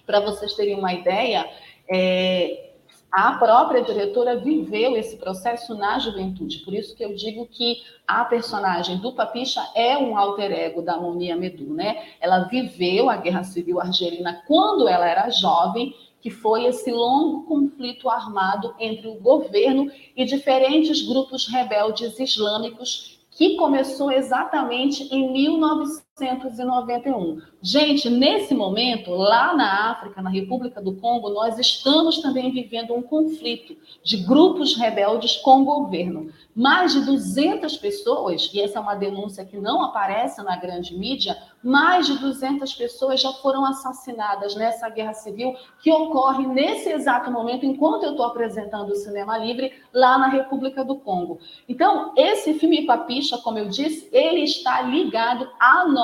Para vocês terem uma ideia, é, a própria diretora viveu esse processo na juventude. Por isso que eu digo que a personagem do Papicha é um alter ego da Monia Medu, né? Ela viveu a Guerra Civil Argelina quando ela era jovem, que foi esse longo conflito armado entre o governo e diferentes grupos rebeldes islâmicos que começou exatamente em 1900 1991. Gente, nesse momento, lá na África, na República do Congo, nós estamos também vivendo um conflito de grupos rebeldes com o governo. Mais de 200 pessoas, e essa é uma denúncia que não aparece na grande mídia, mais de 200 pessoas já foram assassinadas nessa guerra civil que ocorre nesse exato momento, enquanto eu estou apresentando o Cinema Livre, lá na República do Congo. Então, esse filme Papicha, como eu disse, ele está ligado à nossa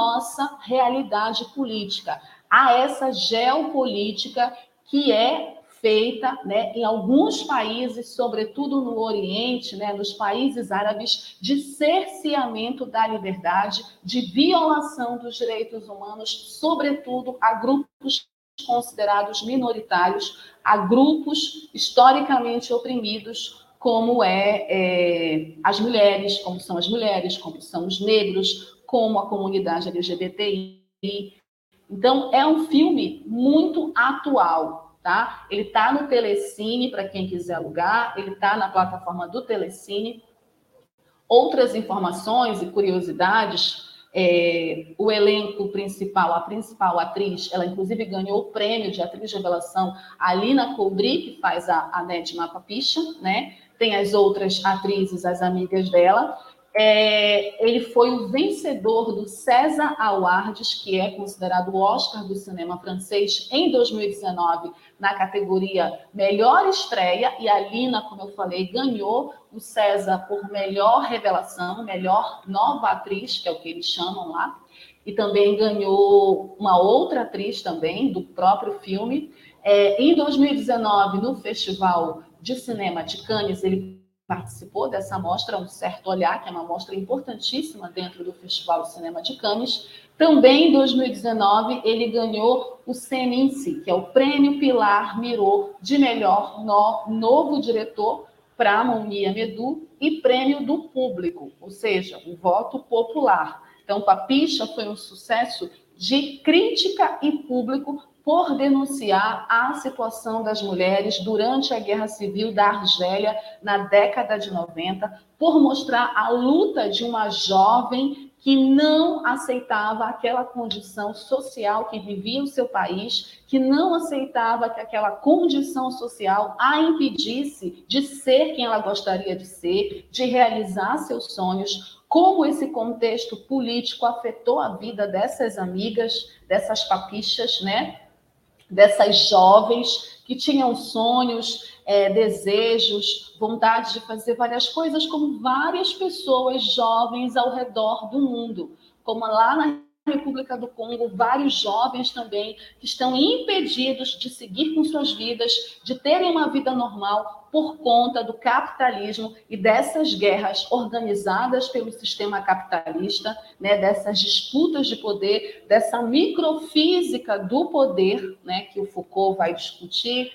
realidade política, a essa geopolítica que é feita né, em alguns países, sobretudo no Oriente, né, nos países árabes, de cerceamento da liberdade, de violação dos direitos humanos, sobretudo a grupos considerados minoritários, a grupos historicamente oprimidos, como é, é, as mulheres, como são as mulheres, como são os negros, como a comunidade LGBTI. Então, é um filme muito atual, tá? Ele está no Telecine, para quem quiser alugar, ele está na plataforma do Telecine. Outras informações e curiosidades, é, o elenco principal, a principal atriz, ela inclusive ganhou o prêmio de atriz de revelação, a Lina Coubri, que faz a, a Nedma Papicha, né? Tem as outras atrizes, as amigas dela, é, ele foi o vencedor do César Awards, que é considerado o Oscar do cinema francês, em 2019, na categoria Melhor Estreia. E a Lina, como eu falei, ganhou o César por Melhor Revelação, Melhor Nova Atriz, que é o que eles chamam lá. E também ganhou uma outra atriz também, do próprio filme. É, em 2019, no Festival de Cinema de Cannes, ele participou dessa mostra, Um Certo Olhar, que é uma mostra importantíssima dentro do Festival Cinema de Cannes. Também em 2019, ele ganhou o Seninci, que é o Prêmio Pilar Miró de melhor no, novo diretor para Monia Medu e Prêmio do Público, ou seja, o voto popular. Então, Papicha foi um sucesso de crítica e público por denunciar a situação das mulheres durante a Guerra Civil da Argélia na década de 90, por mostrar a luta de uma jovem que não aceitava aquela condição social que vivia o seu país, que não aceitava que aquela condição social a impedisse de ser quem ela gostaria de ser, de realizar seus sonhos, como esse contexto político afetou a vida dessas amigas, dessas papichas, né? Dessas jovens que tinham sonhos, é, desejos, vontade de fazer várias coisas, como várias pessoas jovens ao redor do mundo, como lá na República do Congo, vários jovens também que estão impedidos de seguir com suas vidas, de terem uma vida normal por conta do capitalismo e dessas guerras organizadas pelo sistema capitalista, né, dessas disputas de poder, dessa microfísica do poder, né, que o Foucault vai discutir,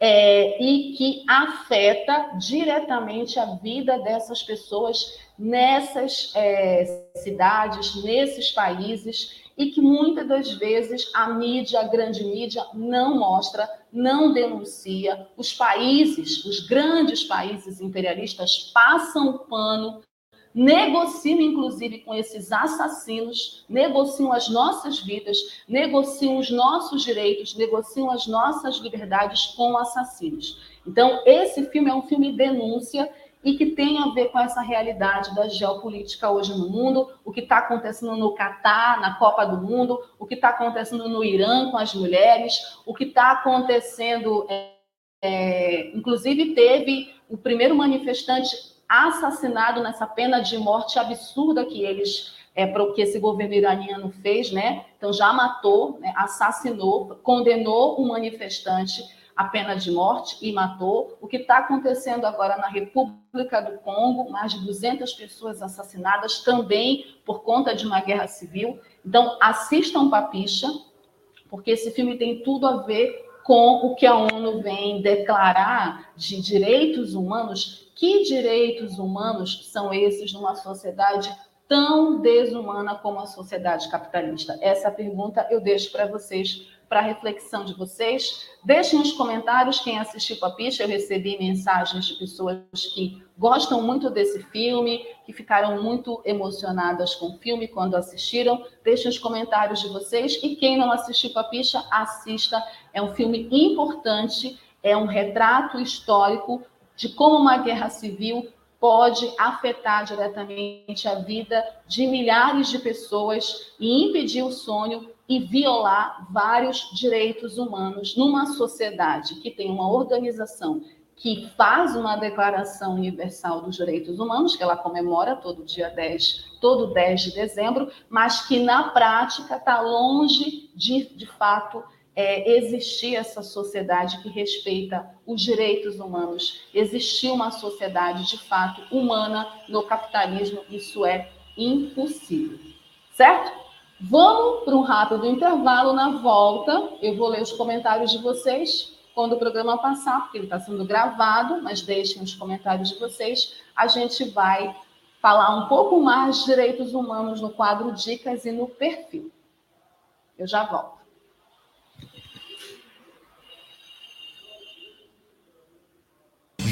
é, e que afeta diretamente a vida dessas pessoas nessas é, cidades, nesses países, e que muitas das vezes a mídia, a grande mídia, não mostra, não denuncia. Os países, os grandes países imperialistas, passam o pano, negociam inclusive com esses assassinos, negociam as nossas vidas, negociam os nossos direitos, negociam as nossas liberdades com assassinos. Então, esse filme é um filme denúncia e que tem a ver com essa realidade da geopolítica hoje no mundo, o que está acontecendo no Catar, na Copa do Mundo, o que está acontecendo no Irã com as mulheres, o que está acontecendo. É, é, inclusive, teve o primeiro manifestante assassinado nessa pena de morte absurda que eles. É, para o que esse governo iraniano fez, né? Então já matou, né? assassinou, condenou um manifestante a pena de morte e matou. O que está acontecendo agora na República do Congo, mais de 200 pessoas assassinadas também por conta de uma guerra civil. Então, assistam Papicha, porque esse filme tem tudo a ver com o que a ONU vem declarar de direitos humanos. Que direitos humanos são esses numa sociedade tão desumana como a sociedade capitalista? Essa pergunta eu deixo para vocês para reflexão de vocês. Deixem nos comentários quem assistiu Papicha. Eu recebi mensagens de pessoas que gostam muito desse filme, que ficaram muito emocionadas com o filme quando assistiram. Deixem os comentários de vocês. E quem não assistiu Papicha, assista. É um filme importante, é um retrato histórico de como uma guerra civil pode afetar diretamente a vida de milhares de pessoas e impedir o sonho e violar vários direitos humanos numa sociedade que tem uma organização que faz uma declaração universal dos direitos humanos, que ela comemora todo dia 10, todo 10 de dezembro, mas que na prática está longe de, de fato, é, existir essa sociedade que respeita os direitos humanos, existir uma sociedade de fato humana no capitalismo, isso é impossível. Certo? Vamos para um rápido intervalo. Na volta, eu vou ler os comentários de vocês quando o programa passar, porque ele está sendo gravado, mas deixem os comentários de vocês. A gente vai falar um pouco mais de direitos humanos no quadro Dicas e no perfil. Eu já volto.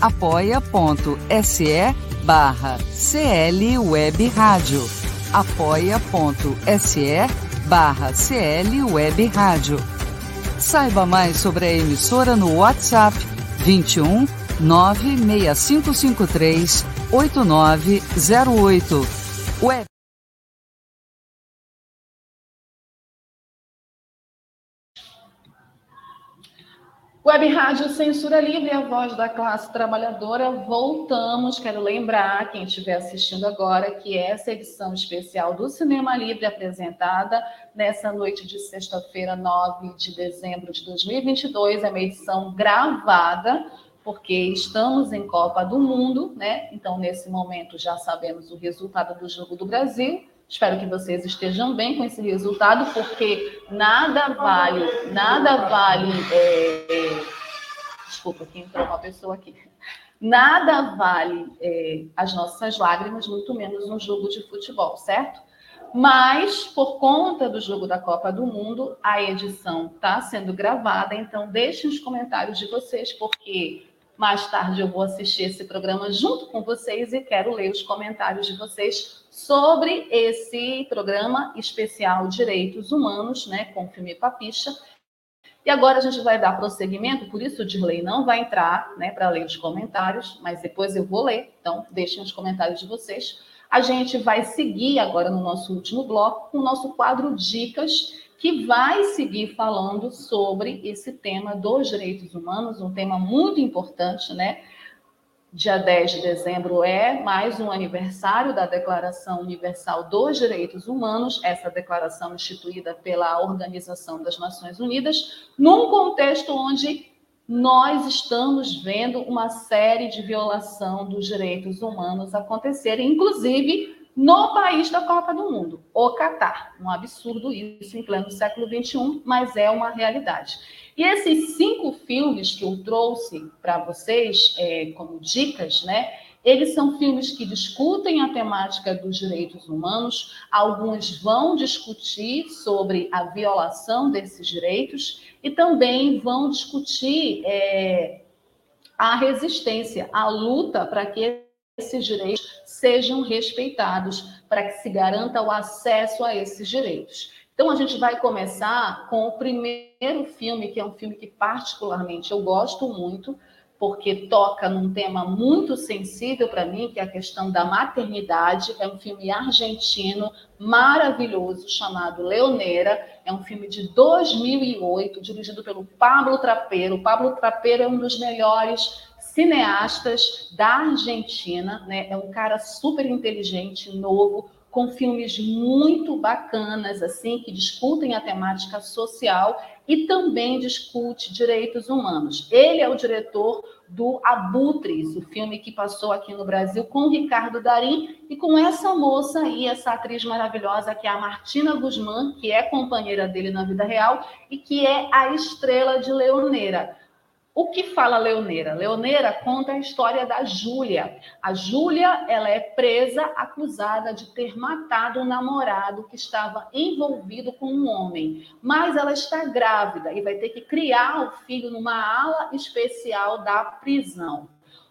apoia.se barra CL Web Rádio. apoia.se barra CL Web Rádio. Saiba mais sobre a emissora no WhatsApp 21 96553 8908. Web
Web Rádio Censura Livre, a voz da classe trabalhadora. Voltamos. Quero lembrar quem estiver assistindo agora que essa edição especial do Cinema Livre apresentada nessa noite de sexta-feira, 9 de dezembro de 2022, é uma edição gravada, porque estamos em Copa do Mundo, né? Então, nesse momento, já sabemos o resultado do jogo do Brasil Espero que vocês estejam bem com esse resultado, porque nada vale, nada vale. É, é, desculpa, que entrou uma pessoa aqui. Nada vale é, as nossas lágrimas, muito menos um jogo de futebol, certo? Mas, por conta do jogo da Copa do Mundo, a edição está sendo gravada, então deixem os comentários de vocês, porque mais tarde eu vou assistir esse programa junto com vocês e quero ler os comentários de vocês sobre esse programa especial Direitos Humanos, né, com o filme Papicha. E agora a gente vai dar prosseguimento, por isso o Dirley não vai entrar né, para ler os comentários, mas depois eu vou ler, então deixem os comentários de vocês. A gente vai seguir agora no nosso último bloco com o nosso quadro Dicas que vai seguir falando sobre esse tema dos direitos humanos, um tema muito importante, né? Dia 10 de dezembro é mais um aniversário da Declaração Universal dos Direitos Humanos, essa declaração instituída pela Organização das Nações Unidas, num contexto onde nós estamos vendo uma série de violação dos direitos humanos acontecerem, inclusive no país da Copa do Mundo, o Catar. Um absurdo isso em pleno século XXI, mas é uma realidade. E esses cinco filmes que eu trouxe para vocês é, como dicas, né? Eles são filmes que discutem a temática dos direitos humanos, alguns vão discutir sobre a violação desses direitos e também vão discutir é, a resistência, a luta para que esses direitos sejam respeitados, para que se garanta o acesso a esses direitos. Então a gente vai começar com o primeiro filme, que é um filme que particularmente eu gosto muito, porque toca num tema muito sensível para mim, que é a questão da maternidade. É um filme argentino maravilhoso chamado Leonera. É um filme de 2008, dirigido pelo Pablo Trapeiro. O Pablo Trapeiro é um dos melhores cineastas da Argentina, né? É um cara super inteligente, novo, com filmes muito bacanas, assim, que discutem a temática social e também discute direitos humanos. Ele é o diretor do Abutres, o filme que passou aqui no Brasil com Ricardo Darim e com essa moça aí, essa atriz maravilhosa que é a Martina Guzmán, que é companheira dele na vida real e que é a estrela de Leoneira. O que fala Leoneira? Leoneira conta a história da Júlia. A Júlia, ela é presa, acusada de ter matado um namorado que estava envolvido com um homem, mas ela está grávida e vai ter que criar o filho numa ala especial da prisão.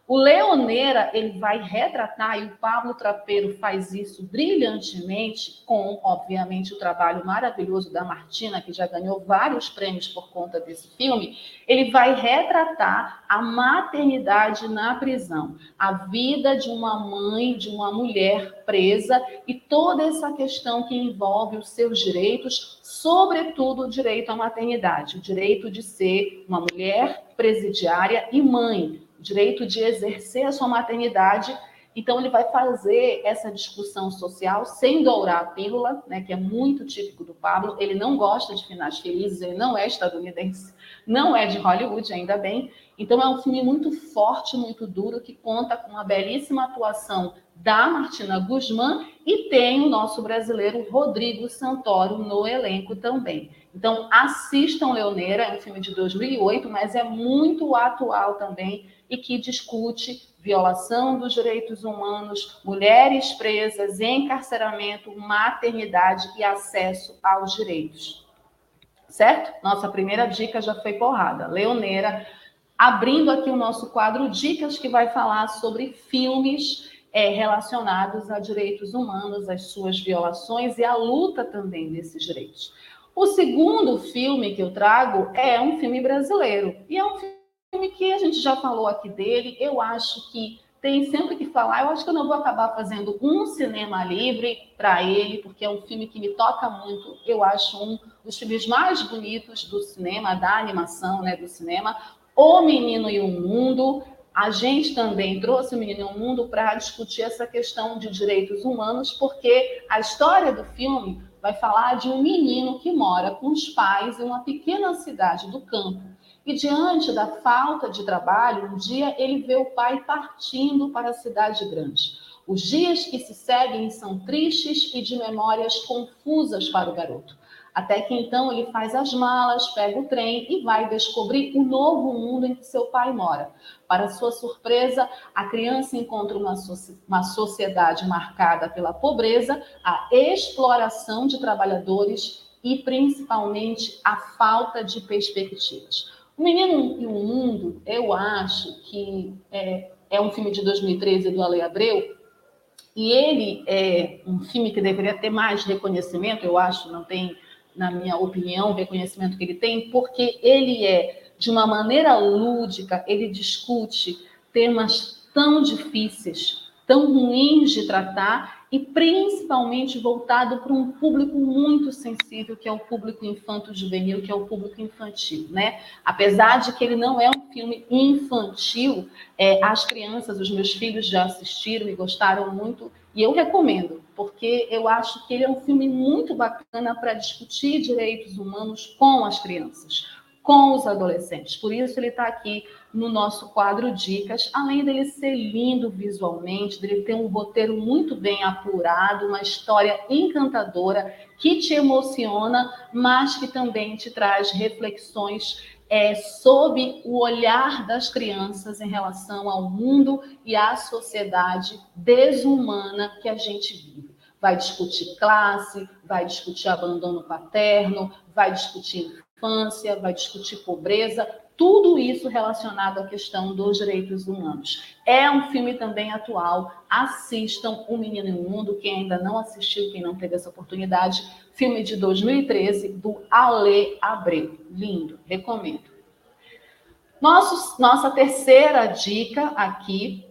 O Leoneira, ele vai retratar, e o Pablo Trapeiro faz isso brilhantemente, com, obviamente, o trabalho maravilhoso da Martina, que já ganhou vários prêmios por conta desse filme. Ele vai retratar a maternidade na prisão, a vida de uma mãe, de uma mulher presa e toda essa questão que envolve os seus direitos, sobretudo o direito à maternidade, o direito de ser uma mulher presidiária e mãe direito de exercer a sua maternidade. Então, ele vai fazer essa discussão social sem dourar a pílula, né, que é muito típico do Pablo. Ele não gosta de finais felizes, ele não é estadunidense, não é de Hollywood, ainda bem. Então, é um filme muito forte, muito duro, que conta com uma belíssima atuação da Martina Guzmán e tem o nosso brasileiro Rodrigo Santoro no elenco também. Então, assistam Leoneira, é um filme de 2008, mas é muito atual também e que discute violação dos direitos humanos, mulheres presas, encarceramento, maternidade e acesso aos direitos. Certo? Nossa primeira dica já foi porrada. Leoneira, abrindo aqui o nosso quadro Dicas, que vai falar sobre filmes é, relacionados a direitos humanos, as suas violações e a luta também desses direitos. O segundo filme que eu trago é um filme brasileiro. E é um filme filme que a gente já falou aqui dele, eu acho que tem sempre que falar. Eu acho que eu não vou acabar fazendo um cinema livre para ele, porque é um filme que me toca muito. Eu acho um dos filmes mais bonitos do cinema, da animação, né, do cinema. O Menino e o Mundo. A gente também trouxe o Menino e o Mundo para discutir essa questão de direitos humanos, porque a história do filme vai falar de um menino que mora com os pais em uma pequena cidade do campo e diante da falta de trabalho, um dia ele vê o pai partindo para a cidade grande. Os dias que se seguem são tristes e de memórias confusas para o garoto. Até que então ele faz as malas, pega o trem e vai descobrir o novo mundo em que seu pai mora. Para sua surpresa, a criança encontra uma, uma sociedade marcada pela pobreza, a exploração de trabalhadores e principalmente a falta de perspectivas. O Menino e o Mundo, eu acho que é, é um filme de 2013 do Ale Abreu, e ele é um filme que deveria ter mais reconhecimento, eu acho, não tem, na minha opinião, o reconhecimento que ele tem, porque ele é, de uma maneira lúdica, ele discute temas tão difíceis, tão ruins de tratar e principalmente voltado para um público muito sensível, que é o público infanto-juvenil, que é o público infantil, né? Apesar de que ele não é um filme infantil, é, as crianças, os meus filhos já assistiram e gostaram muito, e eu recomendo, porque eu acho que ele é um filme muito bacana para discutir direitos humanos com as crianças, com os adolescentes. Por isso ele está aqui no nosso quadro Dicas, além dele ser lindo visualmente, dele ter um roteiro muito bem apurado, uma história encantadora que te emociona, mas que também te traz reflexões é, sob o olhar das crianças em relação ao mundo e à sociedade desumana que a gente vive. Vai discutir classe, vai discutir abandono paterno, vai discutir infância, vai discutir pobreza, tudo isso relacionado à questão dos direitos humanos. É um filme também atual. Assistam O Menino e o Mundo, quem ainda não assistiu, quem não teve essa oportunidade. Filme de 2013 do Ale Abreu. Lindo, recomendo. Nossa terceira dica aqui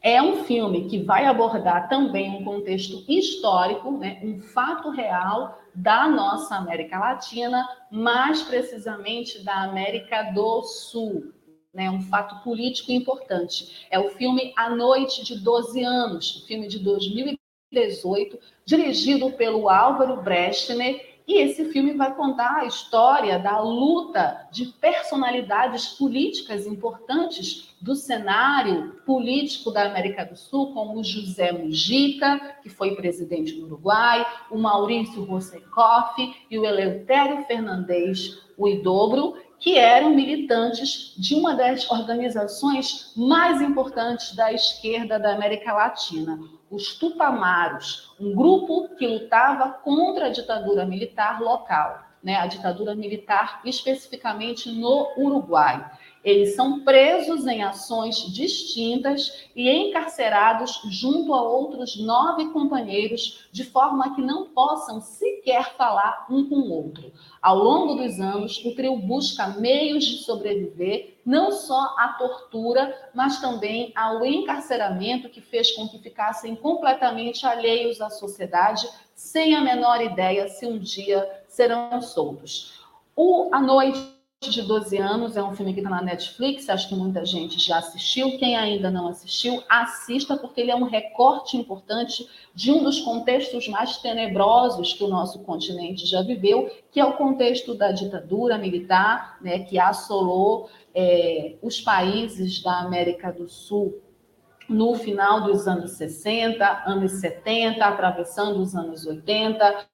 é um filme que vai abordar também um contexto histórico, né, um fato real da nossa América Latina, mais precisamente da América do Sul. Né, um fato político importante. É o filme A Noite de 12 Anos, filme de 2018, dirigido pelo Álvaro Brechtner e esse filme vai contar a história da luta de personalidades políticas importantes do cenário político da América do Sul, como o José Mujica, que foi presidente do Uruguai, o Maurício Rossekoff e o Eleutério Fernandes, o Idobro, que eram militantes de uma das organizações mais importantes da esquerda da América Latina, os Tupamaros, um grupo que lutava contra a ditadura militar local, né, a ditadura militar especificamente no Uruguai. Eles são presos em ações distintas e encarcerados junto a outros nove companheiros, de forma que não possam sequer falar um com o outro. Ao longo dos anos, o trio busca meios de sobreviver não só à tortura, mas também ao encarceramento que fez com que ficassem completamente alheios à sociedade, sem a menor ideia se um dia serão soltos. O A Noite de 12 anos, é um filme que está na Netflix, acho que muita gente já assistiu. Quem ainda não assistiu, assista, porque ele é um recorte importante de um dos contextos mais tenebrosos que o nosso continente já viveu, que é o contexto da ditadura militar, né, que assolou é, os países da América do Sul no final dos anos 60, anos 70, atravessando os anos 80,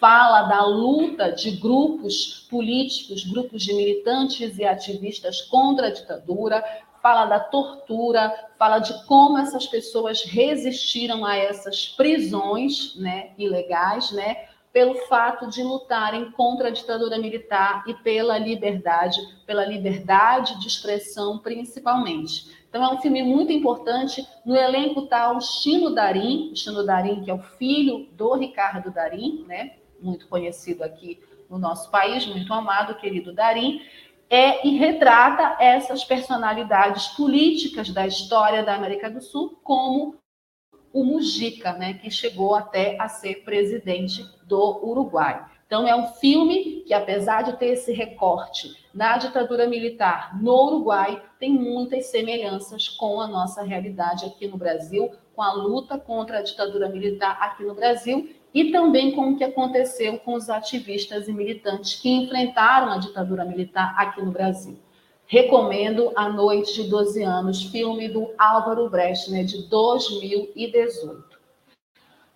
fala da luta de grupos políticos, grupos de militantes e ativistas contra a ditadura, fala da tortura, fala de como essas pessoas resistiram a essas prisões, né, ilegais, né, pelo fato de lutarem contra a ditadura militar e pela liberdade, pela liberdade de expressão principalmente. Então é um filme muito importante. No elenco está o Chino Darim, o Chino Darim que é o filho do Ricardo Darim, né? Muito conhecido aqui no nosso país, muito amado, querido Darim, é, e retrata essas personalidades políticas da história da América do Sul, como o Mujica, né, que chegou até a ser presidente do Uruguai. Então, é um filme que, apesar de ter esse recorte na ditadura militar no Uruguai, tem muitas semelhanças com a nossa realidade aqui no Brasil, com a luta contra a ditadura militar aqui no Brasil e também com o que aconteceu com os ativistas e militantes que enfrentaram a ditadura militar aqui no Brasil. Recomendo A Noite de 12 Anos, filme do Álvaro Brechtner, de 2018.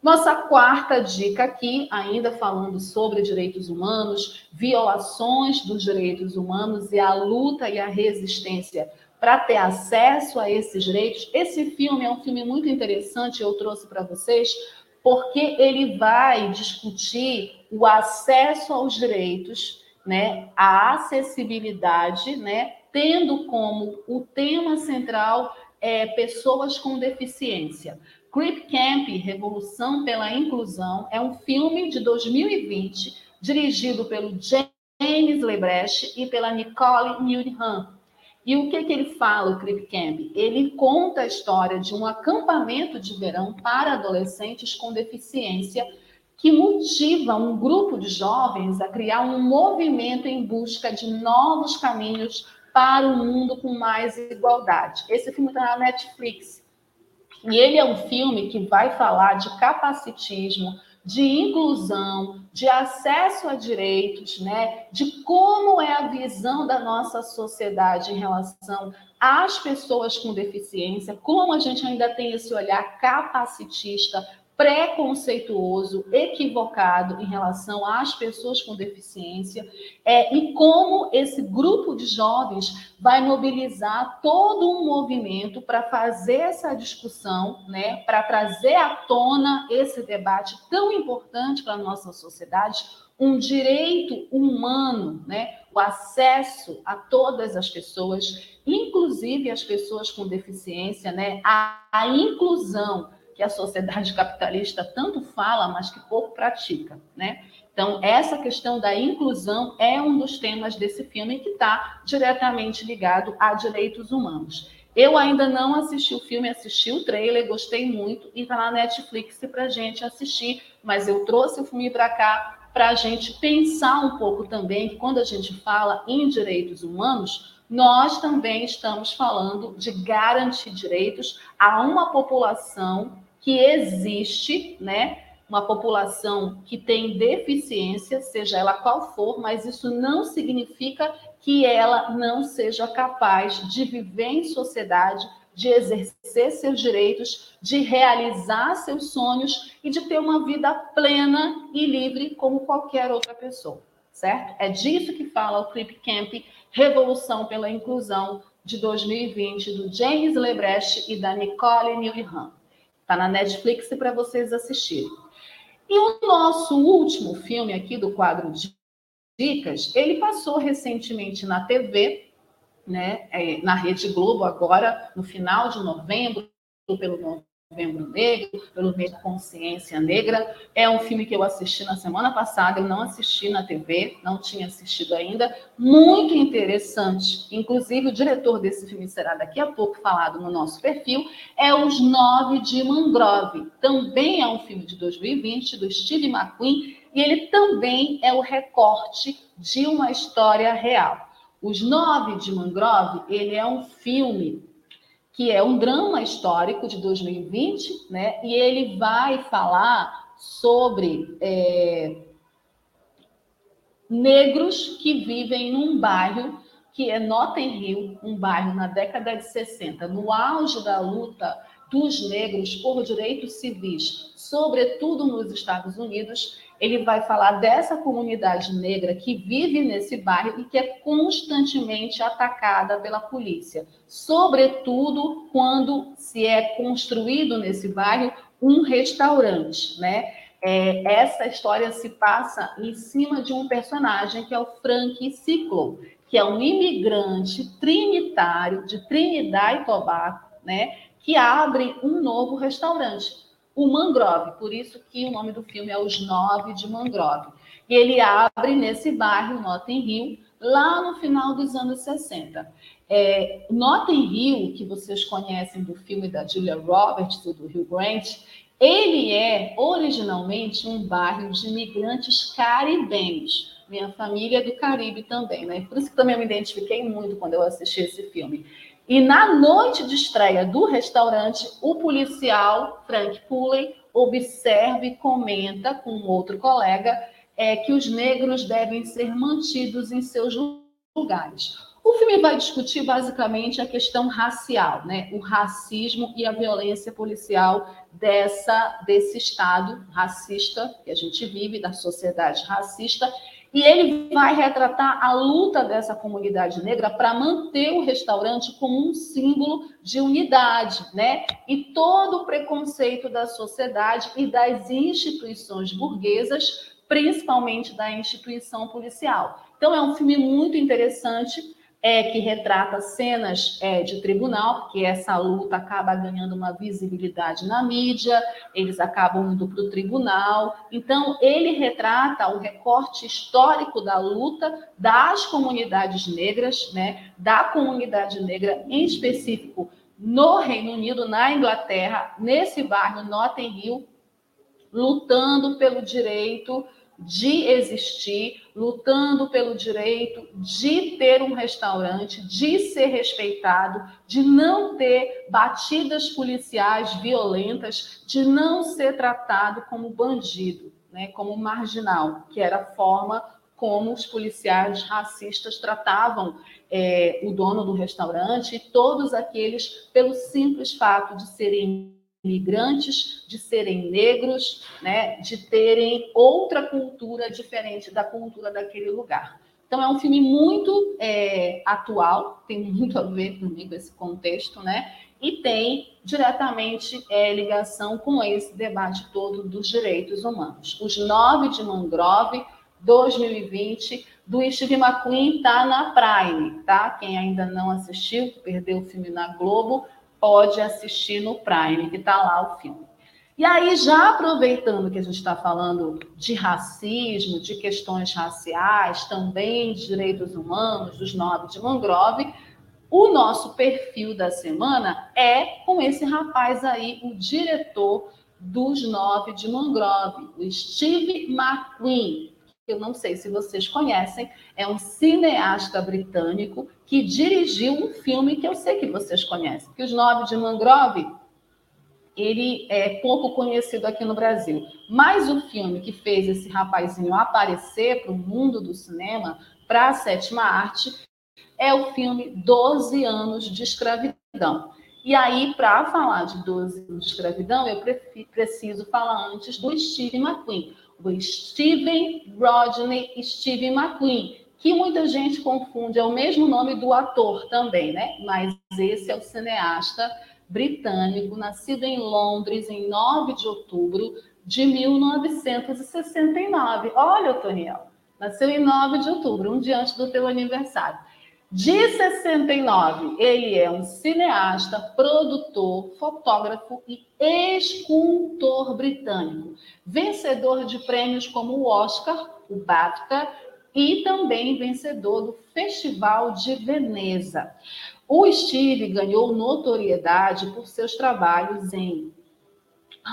Nossa quarta dica aqui, ainda falando sobre direitos humanos, violações dos direitos humanos e a luta e a resistência para ter acesso a esses direitos. Esse filme é um filme muito interessante, eu trouxe para vocês, porque ele vai discutir o acesso aos direitos, né, a acessibilidade, né, tendo como o tema central é, pessoas com deficiência. Creep Camp, Revolução pela Inclusão, é um filme de 2020 dirigido pelo James Lebrecht e pela Nicole Newnham. E o que, que ele fala, o Crip Camp? Ele conta a história de um acampamento de verão para adolescentes com deficiência que motiva um grupo de jovens a criar um movimento em busca de novos caminhos para um mundo com mais igualdade. Esse filme está na Netflix. E ele é um filme que vai falar de capacitismo, de inclusão, de acesso a direitos, né? De como é a visão da nossa sociedade em relação às pessoas com deficiência, como a gente ainda tem esse olhar capacitista preconceituoso, equivocado em relação às pessoas com deficiência, é, e como esse grupo de jovens vai mobilizar todo um movimento para fazer essa discussão, né, para trazer à tona esse debate tão importante para a nossa sociedade, um direito humano, né? o acesso a todas as pessoas, inclusive as pessoas com deficiência, né? a, a inclusão que a sociedade (laughs) capitalista tanto fala, mas que pouco pratica. Né? Então, essa questão da inclusão é um dos temas desse filme que está diretamente ligado a direitos humanos. Eu ainda não assisti o filme, assisti o trailer, gostei muito e está na Netflix para gente assistir. Mas eu trouxe o filme para cá para a gente pensar um pouco também que quando a gente fala em direitos humanos, nós também estamos falando de garantir direitos a uma população que existe, né? Uma população que tem deficiência, seja ela qual for, mas isso não significa que ela não seja capaz de viver em sociedade, de exercer seus direitos, de realizar seus sonhos e de ter uma vida plena e livre como qualquer outra pessoa, certo? É disso que fala o Clip Camp Revolução pela Inclusão de 2020 do James Lebrecht e da Nicole Newham. Está na Netflix para vocês assistirem. E o nosso último filme aqui do quadro dicas, ele passou recentemente na TV, né, é, na Rede Globo, agora no final de novembro, pelo Novembro Negro, pelo mês da Consciência Negra. É um filme que eu assisti na semana passada, eu não assisti na TV, não tinha assistido ainda. Muito interessante. Inclusive, o diretor desse filme será daqui a pouco falado no nosso perfil. É Os Nove de Mangrove. Também é um filme de 2020, do Steve McQueen, e ele também é o recorte de uma história real. Os Nove de Mangrove, ele é um filme que é um drama histórico de 2020, né? E ele vai falar sobre é, negros que vivem num bairro que é Notting Hill, um bairro na década de 60, no auge da luta dos negros por direitos civis, sobretudo nos Estados Unidos, ele vai falar dessa comunidade negra que vive nesse bairro e que é constantemente atacada pela polícia, sobretudo quando se é construído nesse bairro um restaurante, né? É, essa história se passa em cima de um personagem que é o Frank Ciclo, que é um imigrante trinitário de Trinidad e Tobago, né? Que abre um novo restaurante o Mangrove, por isso que o nome do filme é Os Nove de Mangrove. E ele abre nesse bairro, Notting Hill, lá no final dos anos 60. É, Notting Hill, que vocês conhecem do filme da Julia Roberts, do Hugh Grant, ele é originalmente um bairro de imigrantes caribenhos. Minha família é do Caribe também, né? Por isso que também eu me identifiquei muito quando eu assisti esse filme. E na noite de estreia do restaurante, o policial Frank Pulley observa e comenta com outro colega é, que os negros devem ser mantidos em seus lugares. O filme vai discutir basicamente a questão racial, né? o racismo e a violência policial dessa, desse Estado racista que a gente vive, da sociedade racista, e ele vai retratar a luta dessa comunidade negra para manter o restaurante como um símbolo de unidade, né? E todo o preconceito da sociedade e das instituições burguesas, principalmente da instituição policial. Então é um filme muito interessante é, que retrata cenas é, de tribunal, porque essa luta acaba ganhando uma visibilidade na mídia, eles acabam indo para o tribunal. Então, ele retrata o recorte histórico da luta das comunidades negras, né, da comunidade negra em específico no Reino Unido, na Inglaterra, nesse bairro Notting Hill, lutando pelo direito de existir, lutando pelo direito de ter um restaurante, de ser respeitado, de não ter batidas policiais violentas, de não ser tratado como bandido, né, como marginal, que era a forma como os policiais racistas tratavam é, o dono do restaurante e todos aqueles pelo simples fato de serem imigrantes, de serem negros, né, de terem outra cultura diferente da cultura daquele lugar. Então é um filme muito é, atual, tem muito a ver comigo esse contexto, né? E tem diretamente é, ligação com esse debate todo dos direitos humanos. Os Nove de Mangrove, 2020 do Steve McQueen está na Prime, tá? Quem ainda não assistiu, perdeu o filme na Globo, pode assistir no Prime, que está lá o filme. E aí, já aproveitando que a gente está falando de racismo, de questões raciais, também de direitos humanos, dos nove de Mangrove, o nosso perfil da semana é com esse rapaz aí, o diretor dos nove de Mangrove, o Steve McQueen. Eu não sei se vocês conhecem, é um cineasta britânico que dirigiu um filme que eu sei que vocês conhecem, que os nove de Mangrove ele é pouco conhecido aqui no Brasil. Mas o filme que fez esse rapazinho aparecer para o mundo do cinema, para a sétima arte, é o filme 12 anos de escravidão. E aí, para falar de 12 anos de escravidão, eu preciso falar antes do Steve McQueen, o Steven Rodney Steve McQueen, que muita gente confunde, é o mesmo nome do ator também, né? Mas esse é o cineasta britânico, nascido em Londres em 9 de outubro de 1969. Olha, Toniel, nasceu em 9 de outubro, um dia antes do teu aniversário. De 69, ele é um cineasta, produtor, fotógrafo e escultor britânico, vencedor de prêmios como o Oscar, o BAFTA e também vencedor do Festival de Veneza. O Steve ganhou notoriedade por seus trabalhos em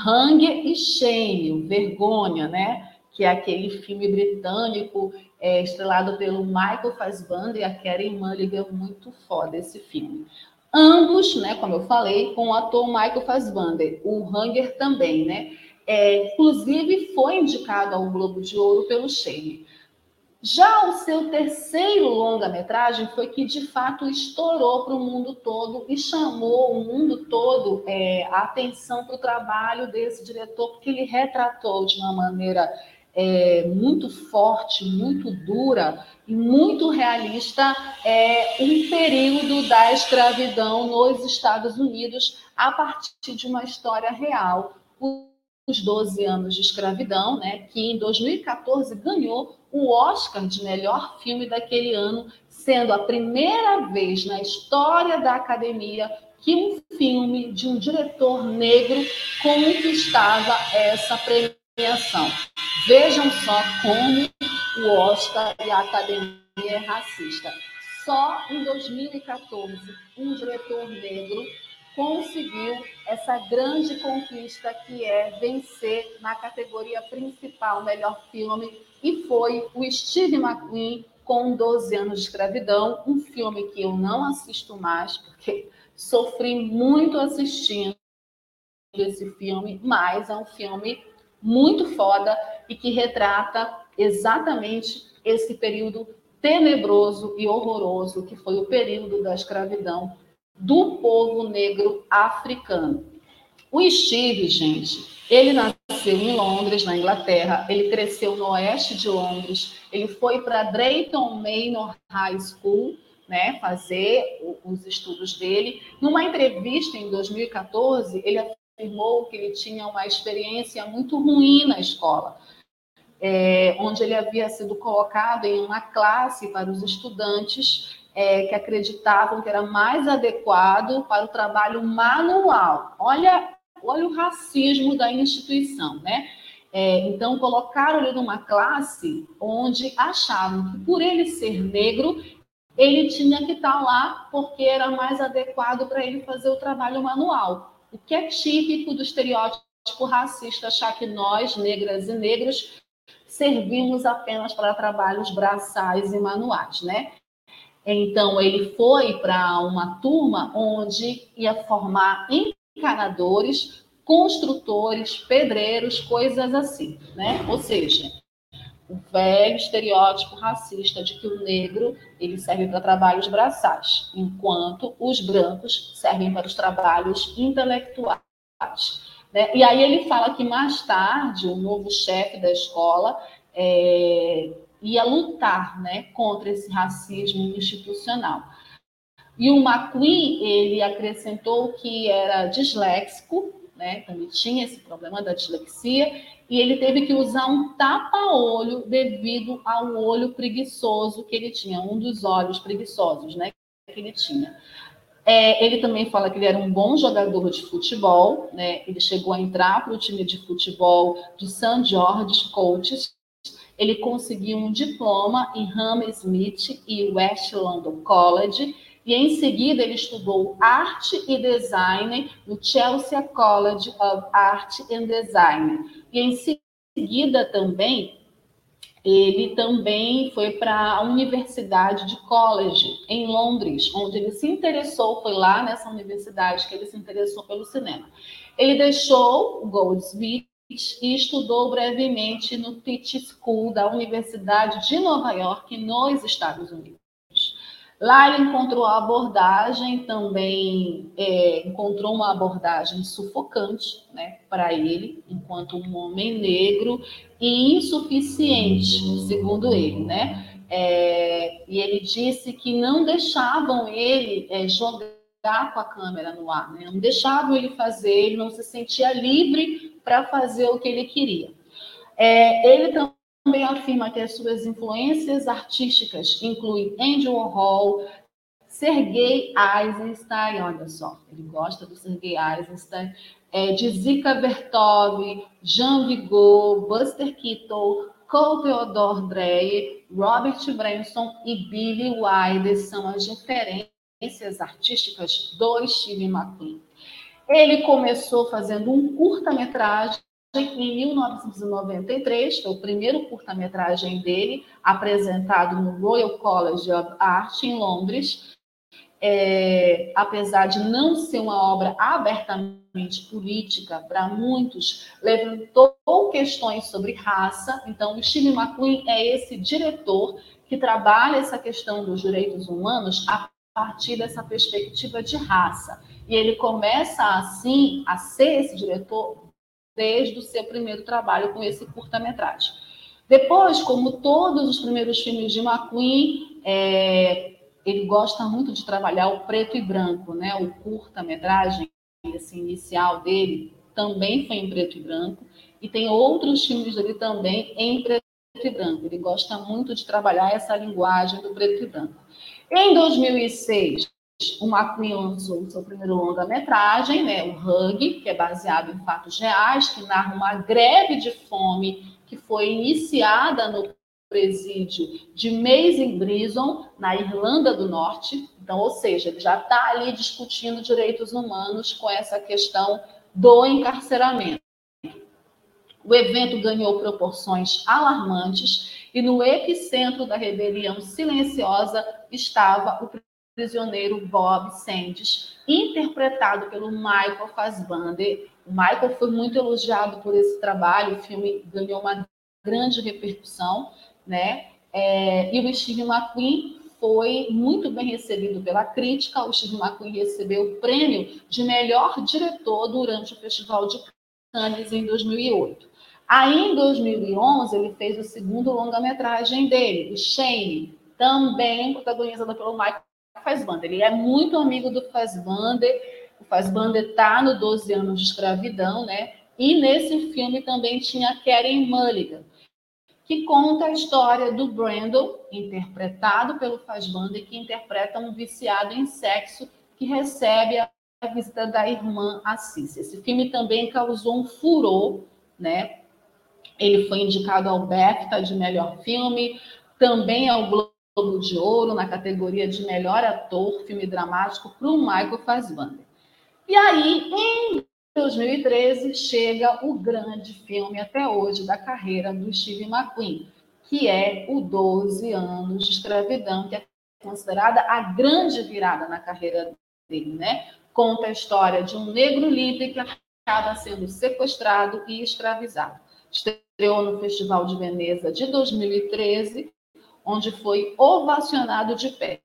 Hunger e Shame, Vergonha, né? Que é aquele filme britânico é, estrelado pelo Michael Fassbender e a Karen Mulligan, muito foda esse filme. Ambos, né, como eu falei, com o ator Michael Fassbender, o Hunger também, né? É, inclusive foi indicado ao Globo de Ouro pelo Shane. Já o seu terceiro longa-metragem foi que de fato estourou para o mundo todo e chamou o mundo todo é, a atenção para o trabalho desse diretor, porque ele retratou de uma maneira é, muito forte, muito dura e muito realista é, um período da escravidão nos Estados Unidos a partir de uma história real. Os 12 anos de escravidão, né, que em 2014 ganhou o Oscar de melhor filme daquele ano, sendo a primeira vez na história da academia que um filme de um diretor negro conquistava essa premiação. Vejam só como o Oscar e a academia é racista. Só em 2014, um diretor negro conseguiu essa grande conquista que é vencer na categoria principal, melhor filme, e foi o Steve McQueen com 12 anos de escravidão, um filme que eu não assisto mais, porque sofri muito assistindo esse filme, mas é um filme muito foda e que retrata exatamente esse período tenebroso e horroroso que foi o período da escravidão do povo negro africano. O Steve, gente, ele nasceu em Londres, na Inglaterra, ele cresceu no oeste de Londres, ele foi para Drayton Manor High School, né, fazer os estudos dele. Numa entrevista em 2014, ele afirmou que ele tinha uma experiência muito ruim na escola, é, onde ele havia sido colocado em uma classe para os estudantes é, que acreditavam que era mais adequado para o trabalho manual. Olha, olha o racismo da instituição, né? É, então, colocaram ele numa classe onde achavam que, por ele ser negro, ele tinha que estar lá porque era mais adequado para ele fazer o trabalho manual. O que é típico do estereótipo racista, achar que nós, negras e negros, servimos apenas para trabalhos braçais e manuais, né? Então, ele foi para uma turma onde ia formar encanadores, construtores, pedreiros, coisas assim, né? Ou seja, o velho estereótipo racista de que o negro ele serve para trabalhos braçais, enquanto os brancos servem para os trabalhos intelectuais. Né? E aí ele fala que mais tarde o novo chefe da escola é, ia lutar né, contra esse racismo institucional. E o McQueen, ele acrescentou que era disléxico, né, também tinha esse problema da dislexia, e ele teve que usar um tapa-olho devido ao olho preguiçoso que ele tinha, um dos olhos preguiçosos, né, que ele tinha. É, ele também fala que ele era um bom jogador de futebol, né? Ele chegou a entrar para o time de futebol de St. George's Coaches. Ele conseguiu um diploma em Hammersmith e West London College e em seguida ele estudou arte e design no Chelsea College of Art and Design. E em seguida também ele também foi para a Universidade de College em Londres, onde ele se interessou, foi lá nessa universidade que ele se interessou pelo cinema. Ele deixou o Goldsmith e estudou brevemente no Pitt School da Universidade de Nova York, nos Estados Unidos. Lá ele encontrou a abordagem também, é, encontrou uma abordagem sufocante né, para ele, enquanto um homem negro, e insuficiente, segundo ele. Né? É, e ele disse que não deixavam ele é, jogar com a câmera no ar, né? não deixavam ele fazer, ele não se sentia livre para fazer o que ele queria. É, ele também também afirma que as suas influências artísticas incluem Andy Warhol, Sergei Eisenstein, olha só, ele gosta do Sergei Eisenstein, é, de Zika Vertov, Jean Vigo, Buster Keaton, Cole Theodore Dreyer, Robert Branson e Billy Wilder são as referências artísticas do Steve McQueen. Ele começou fazendo um curta-metragem em 1993, que é o primeiro curta-metragem dele, apresentado no Royal College of Art em Londres. É, apesar de não ser uma obra abertamente política para muitos, levantou questões sobre raça. Então, Steve McQueen é esse diretor que trabalha essa questão dos direitos humanos a partir dessa perspectiva de raça. E ele começa, assim, a ser esse diretor desde o seu primeiro trabalho com esse curta-metragem. Depois, como todos os primeiros filmes de McQueen, é, ele gosta muito de trabalhar o preto e branco, né? O curta-metragem assim, inicial dele também foi em preto e branco, e tem outros filmes dele também em preto e branco. Ele gosta muito de trabalhar essa linguagem do preto e branco. Em 2006, o McQueen lançou seu primeiro longa-metragem, né, o Hug, que é baseado em fatos reais, que narra uma greve de fome que foi iniciada no presídio de Mason Brison, na Irlanda do Norte. Então, ou seja, ele já está ali discutindo direitos humanos com essa questão do encarceramento. O evento ganhou proporções alarmantes e no epicentro da rebelião silenciosa estava o prisioneiro Bob Sands, interpretado pelo Michael Fassbender. O Michael foi muito elogiado por esse trabalho, o filme ganhou uma grande repercussão, né? É, e o Steve McQueen foi muito bem recebido pela crítica. O Steve McQueen recebeu o prêmio de melhor diretor durante o Festival de Cannes em 2008. Aí, em 2011, ele fez o segundo longa-metragem dele, o Shane, também protagonizado pelo Michael Fassbander. Ele é muito amigo do Fassbander. O Fassbander está no 12 anos de escravidão, né? E nesse filme também tinha Karen Mulligan, que conta a história do Brandon, interpretado pelo Fassbander, que interpreta um viciado em sexo que recebe a visita da irmã Assis. Esse filme também causou um furor, né? Ele foi indicado ao BAFTA de melhor filme, também ao Globo Globo de Ouro na categoria de melhor ator filme dramático para o Michael Fassbender. E aí, em 2013, chega o grande filme até hoje da carreira do Steve McQueen, que é o 12 anos de escravidão, que é considerada a grande virada na carreira dele, né? Conta a história de um negro livre que acaba sendo sequestrado e escravizado. Estreou no Festival de Veneza de 2013 onde foi ovacionado de pé.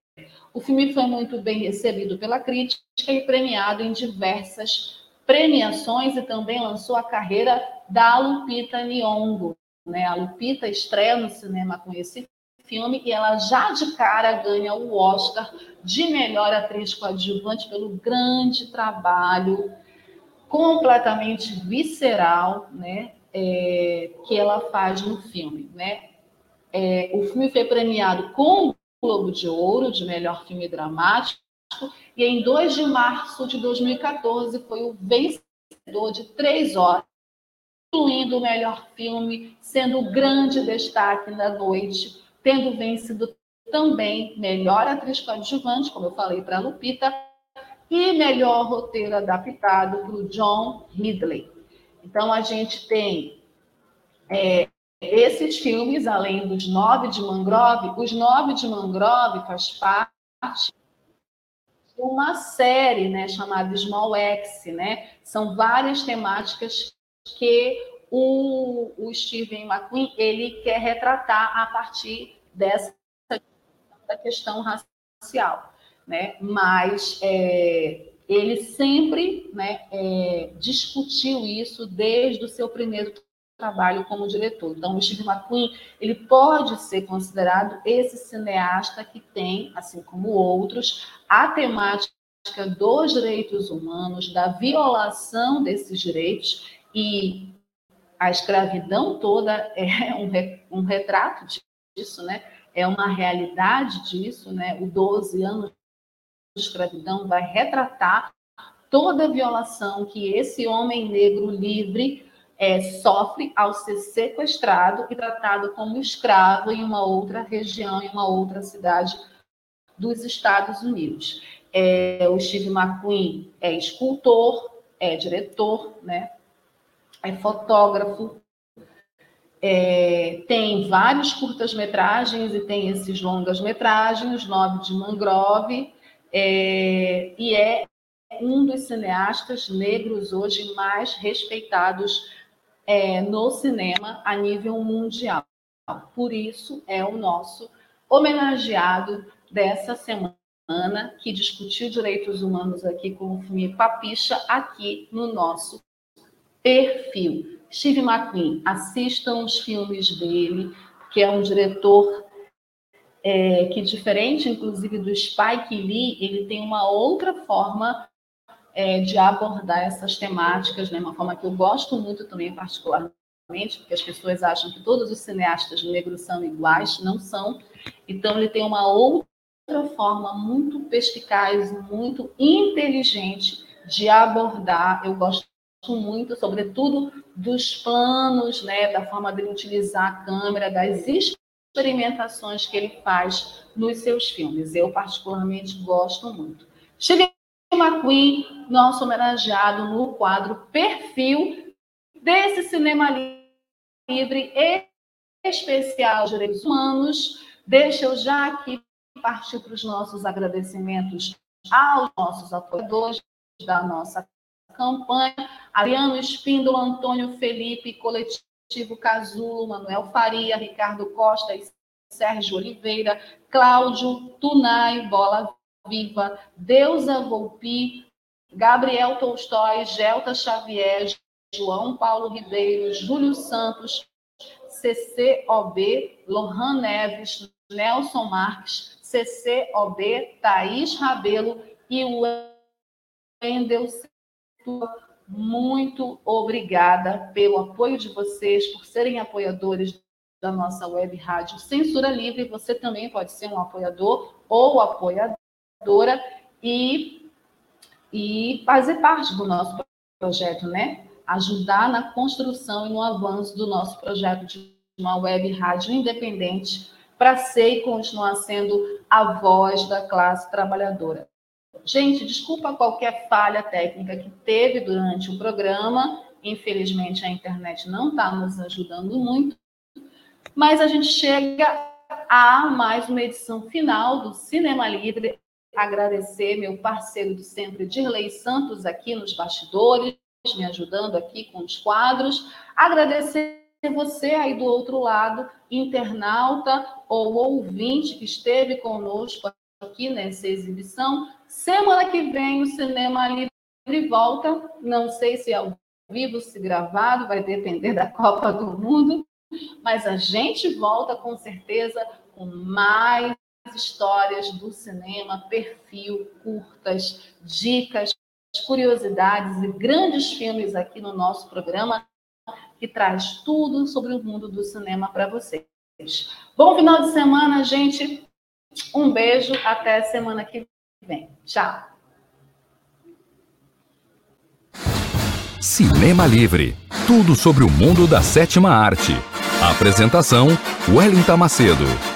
O filme foi muito bem recebido pela crítica e premiado em diversas premiações e também lançou a carreira da Lupita Nyong'o. Né? A Lupita estreia no cinema com esse filme e ela já de cara ganha o Oscar de melhor atriz coadjuvante pelo grande trabalho completamente visceral, né? é, que ela faz no filme, né? É, o filme foi premiado com o Globo de Ouro de melhor filme dramático e em 2 de março de 2014 foi o vencedor de três horas, incluindo o melhor filme, sendo o grande destaque da noite, tendo vencido também melhor atriz coadjuvante, como eu falei para Lupita, e melhor roteiro adaptado para o John Ridley. Então, a gente tem é, esses filmes, além dos nove de Mangrove, os nove de Mangrove faz parte de uma série né, chamada Small X, né? São várias temáticas que o, o Steven McQueen ele quer retratar a partir dessa da questão racial, né? Mas é, ele sempre né, é, discutiu isso desde o seu primeiro trabalho como diretor. Então, o Steve McQueen ele pode ser considerado esse cineasta que tem, assim como outros, a temática dos direitos humanos, da violação desses direitos e a escravidão toda é um, um retrato disso, né? É uma realidade disso, né? O 12 anos de escravidão vai retratar toda a violação que esse homem negro livre é, sofre ao ser sequestrado e tratado como escravo em uma outra região, em uma outra cidade dos Estados Unidos. É, o Steve McQueen é escultor, é diretor, né? é fotógrafo, é, tem vários curtas-metragens e tem esses longas-metragens, Nove de Mangrove, é, e é um dos cineastas negros hoje mais respeitados é, no cinema a nível mundial. Por isso, é o nosso homenageado dessa semana, que discutiu direitos humanos aqui com o filme Papicha, aqui no nosso perfil. Steve McQueen, assistam os filmes dele, que é um diretor é, que, diferente, inclusive, do Spike Lee, ele tem uma outra forma é, de abordar essas temáticas, né? uma forma que eu gosto muito também, particularmente, porque as pessoas acham que todos os cineastas negros são iguais, não são. Então, ele tem uma outra forma muito perspicaz, muito inteligente de abordar. Eu gosto muito, sobretudo, dos planos, né, da forma dele utilizar a câmera, das experimentações que ele faz nos seus filmes. Eu, particularmente, gosto muito. Cheguei McQueen, nosso homenageado no quadro Perfil desse cinema livre especial de direitos humanos. Deixa eu já aqui partir para os nossos agradecimentos aos nossos apoiadores da nossa campanha. Adriano Espíndola, Antônio Felipe, Coletivo Casulo, Manuel Faria, Ricardo Costa e Sérgio Oliveira, Cláudio Tunai, Bola Viva, Deusa Volpi, Gabriel Tolstói, Gelta Xavier, João Paulo Ribeiro, Júlio Santos, CCOB, Lohan Neves, Nelson Marques, CCOB, Thaís Rabelo e o Wendel muito obrigada pelo apoio de vocês, por serem apoiadores da nossa web rádio Censura Livre. Você também pode ser um apoiador ou apoiadora e, e fazer parte do nosso projeto, né? Ajudar na construção e no avanço do nosso projeto de uma web rádio independente para ser e continuar sendo a voz da classe trabalhadora. Gente, desculpa qualquer falha técnica que teve durante o programa. Infelizmente, a internet não está nos ajudando muito. Mas a gente chega a mais uma edição final do Cinema Livre agradecer meu parceiro de sempre, Dirley Santos, aqui nos bastidores, me ajudando aqui com os quadros. Agradecer você aí do outro lado, internauta ou ouvinte que esteve conosco aqui nessa exibição. Semana que vem o Cinema Livre volta. Não sei se é ao vivo, se gravado, vai depender da Copa do Mundo. Mas a gente volta com certeza com mais histórias do cinema, perfil, curtas, dicas, curiosidades e grandes filmes aqui no nosso programa. que traz tudo sobre o mundo do cinema para vocês. Bom final de semana, gente. Um beijo, até semana que vem. Tchau.
Cinema Livre tudo sobre o mundo da sétima arte. apresentação: Wellington Macedo.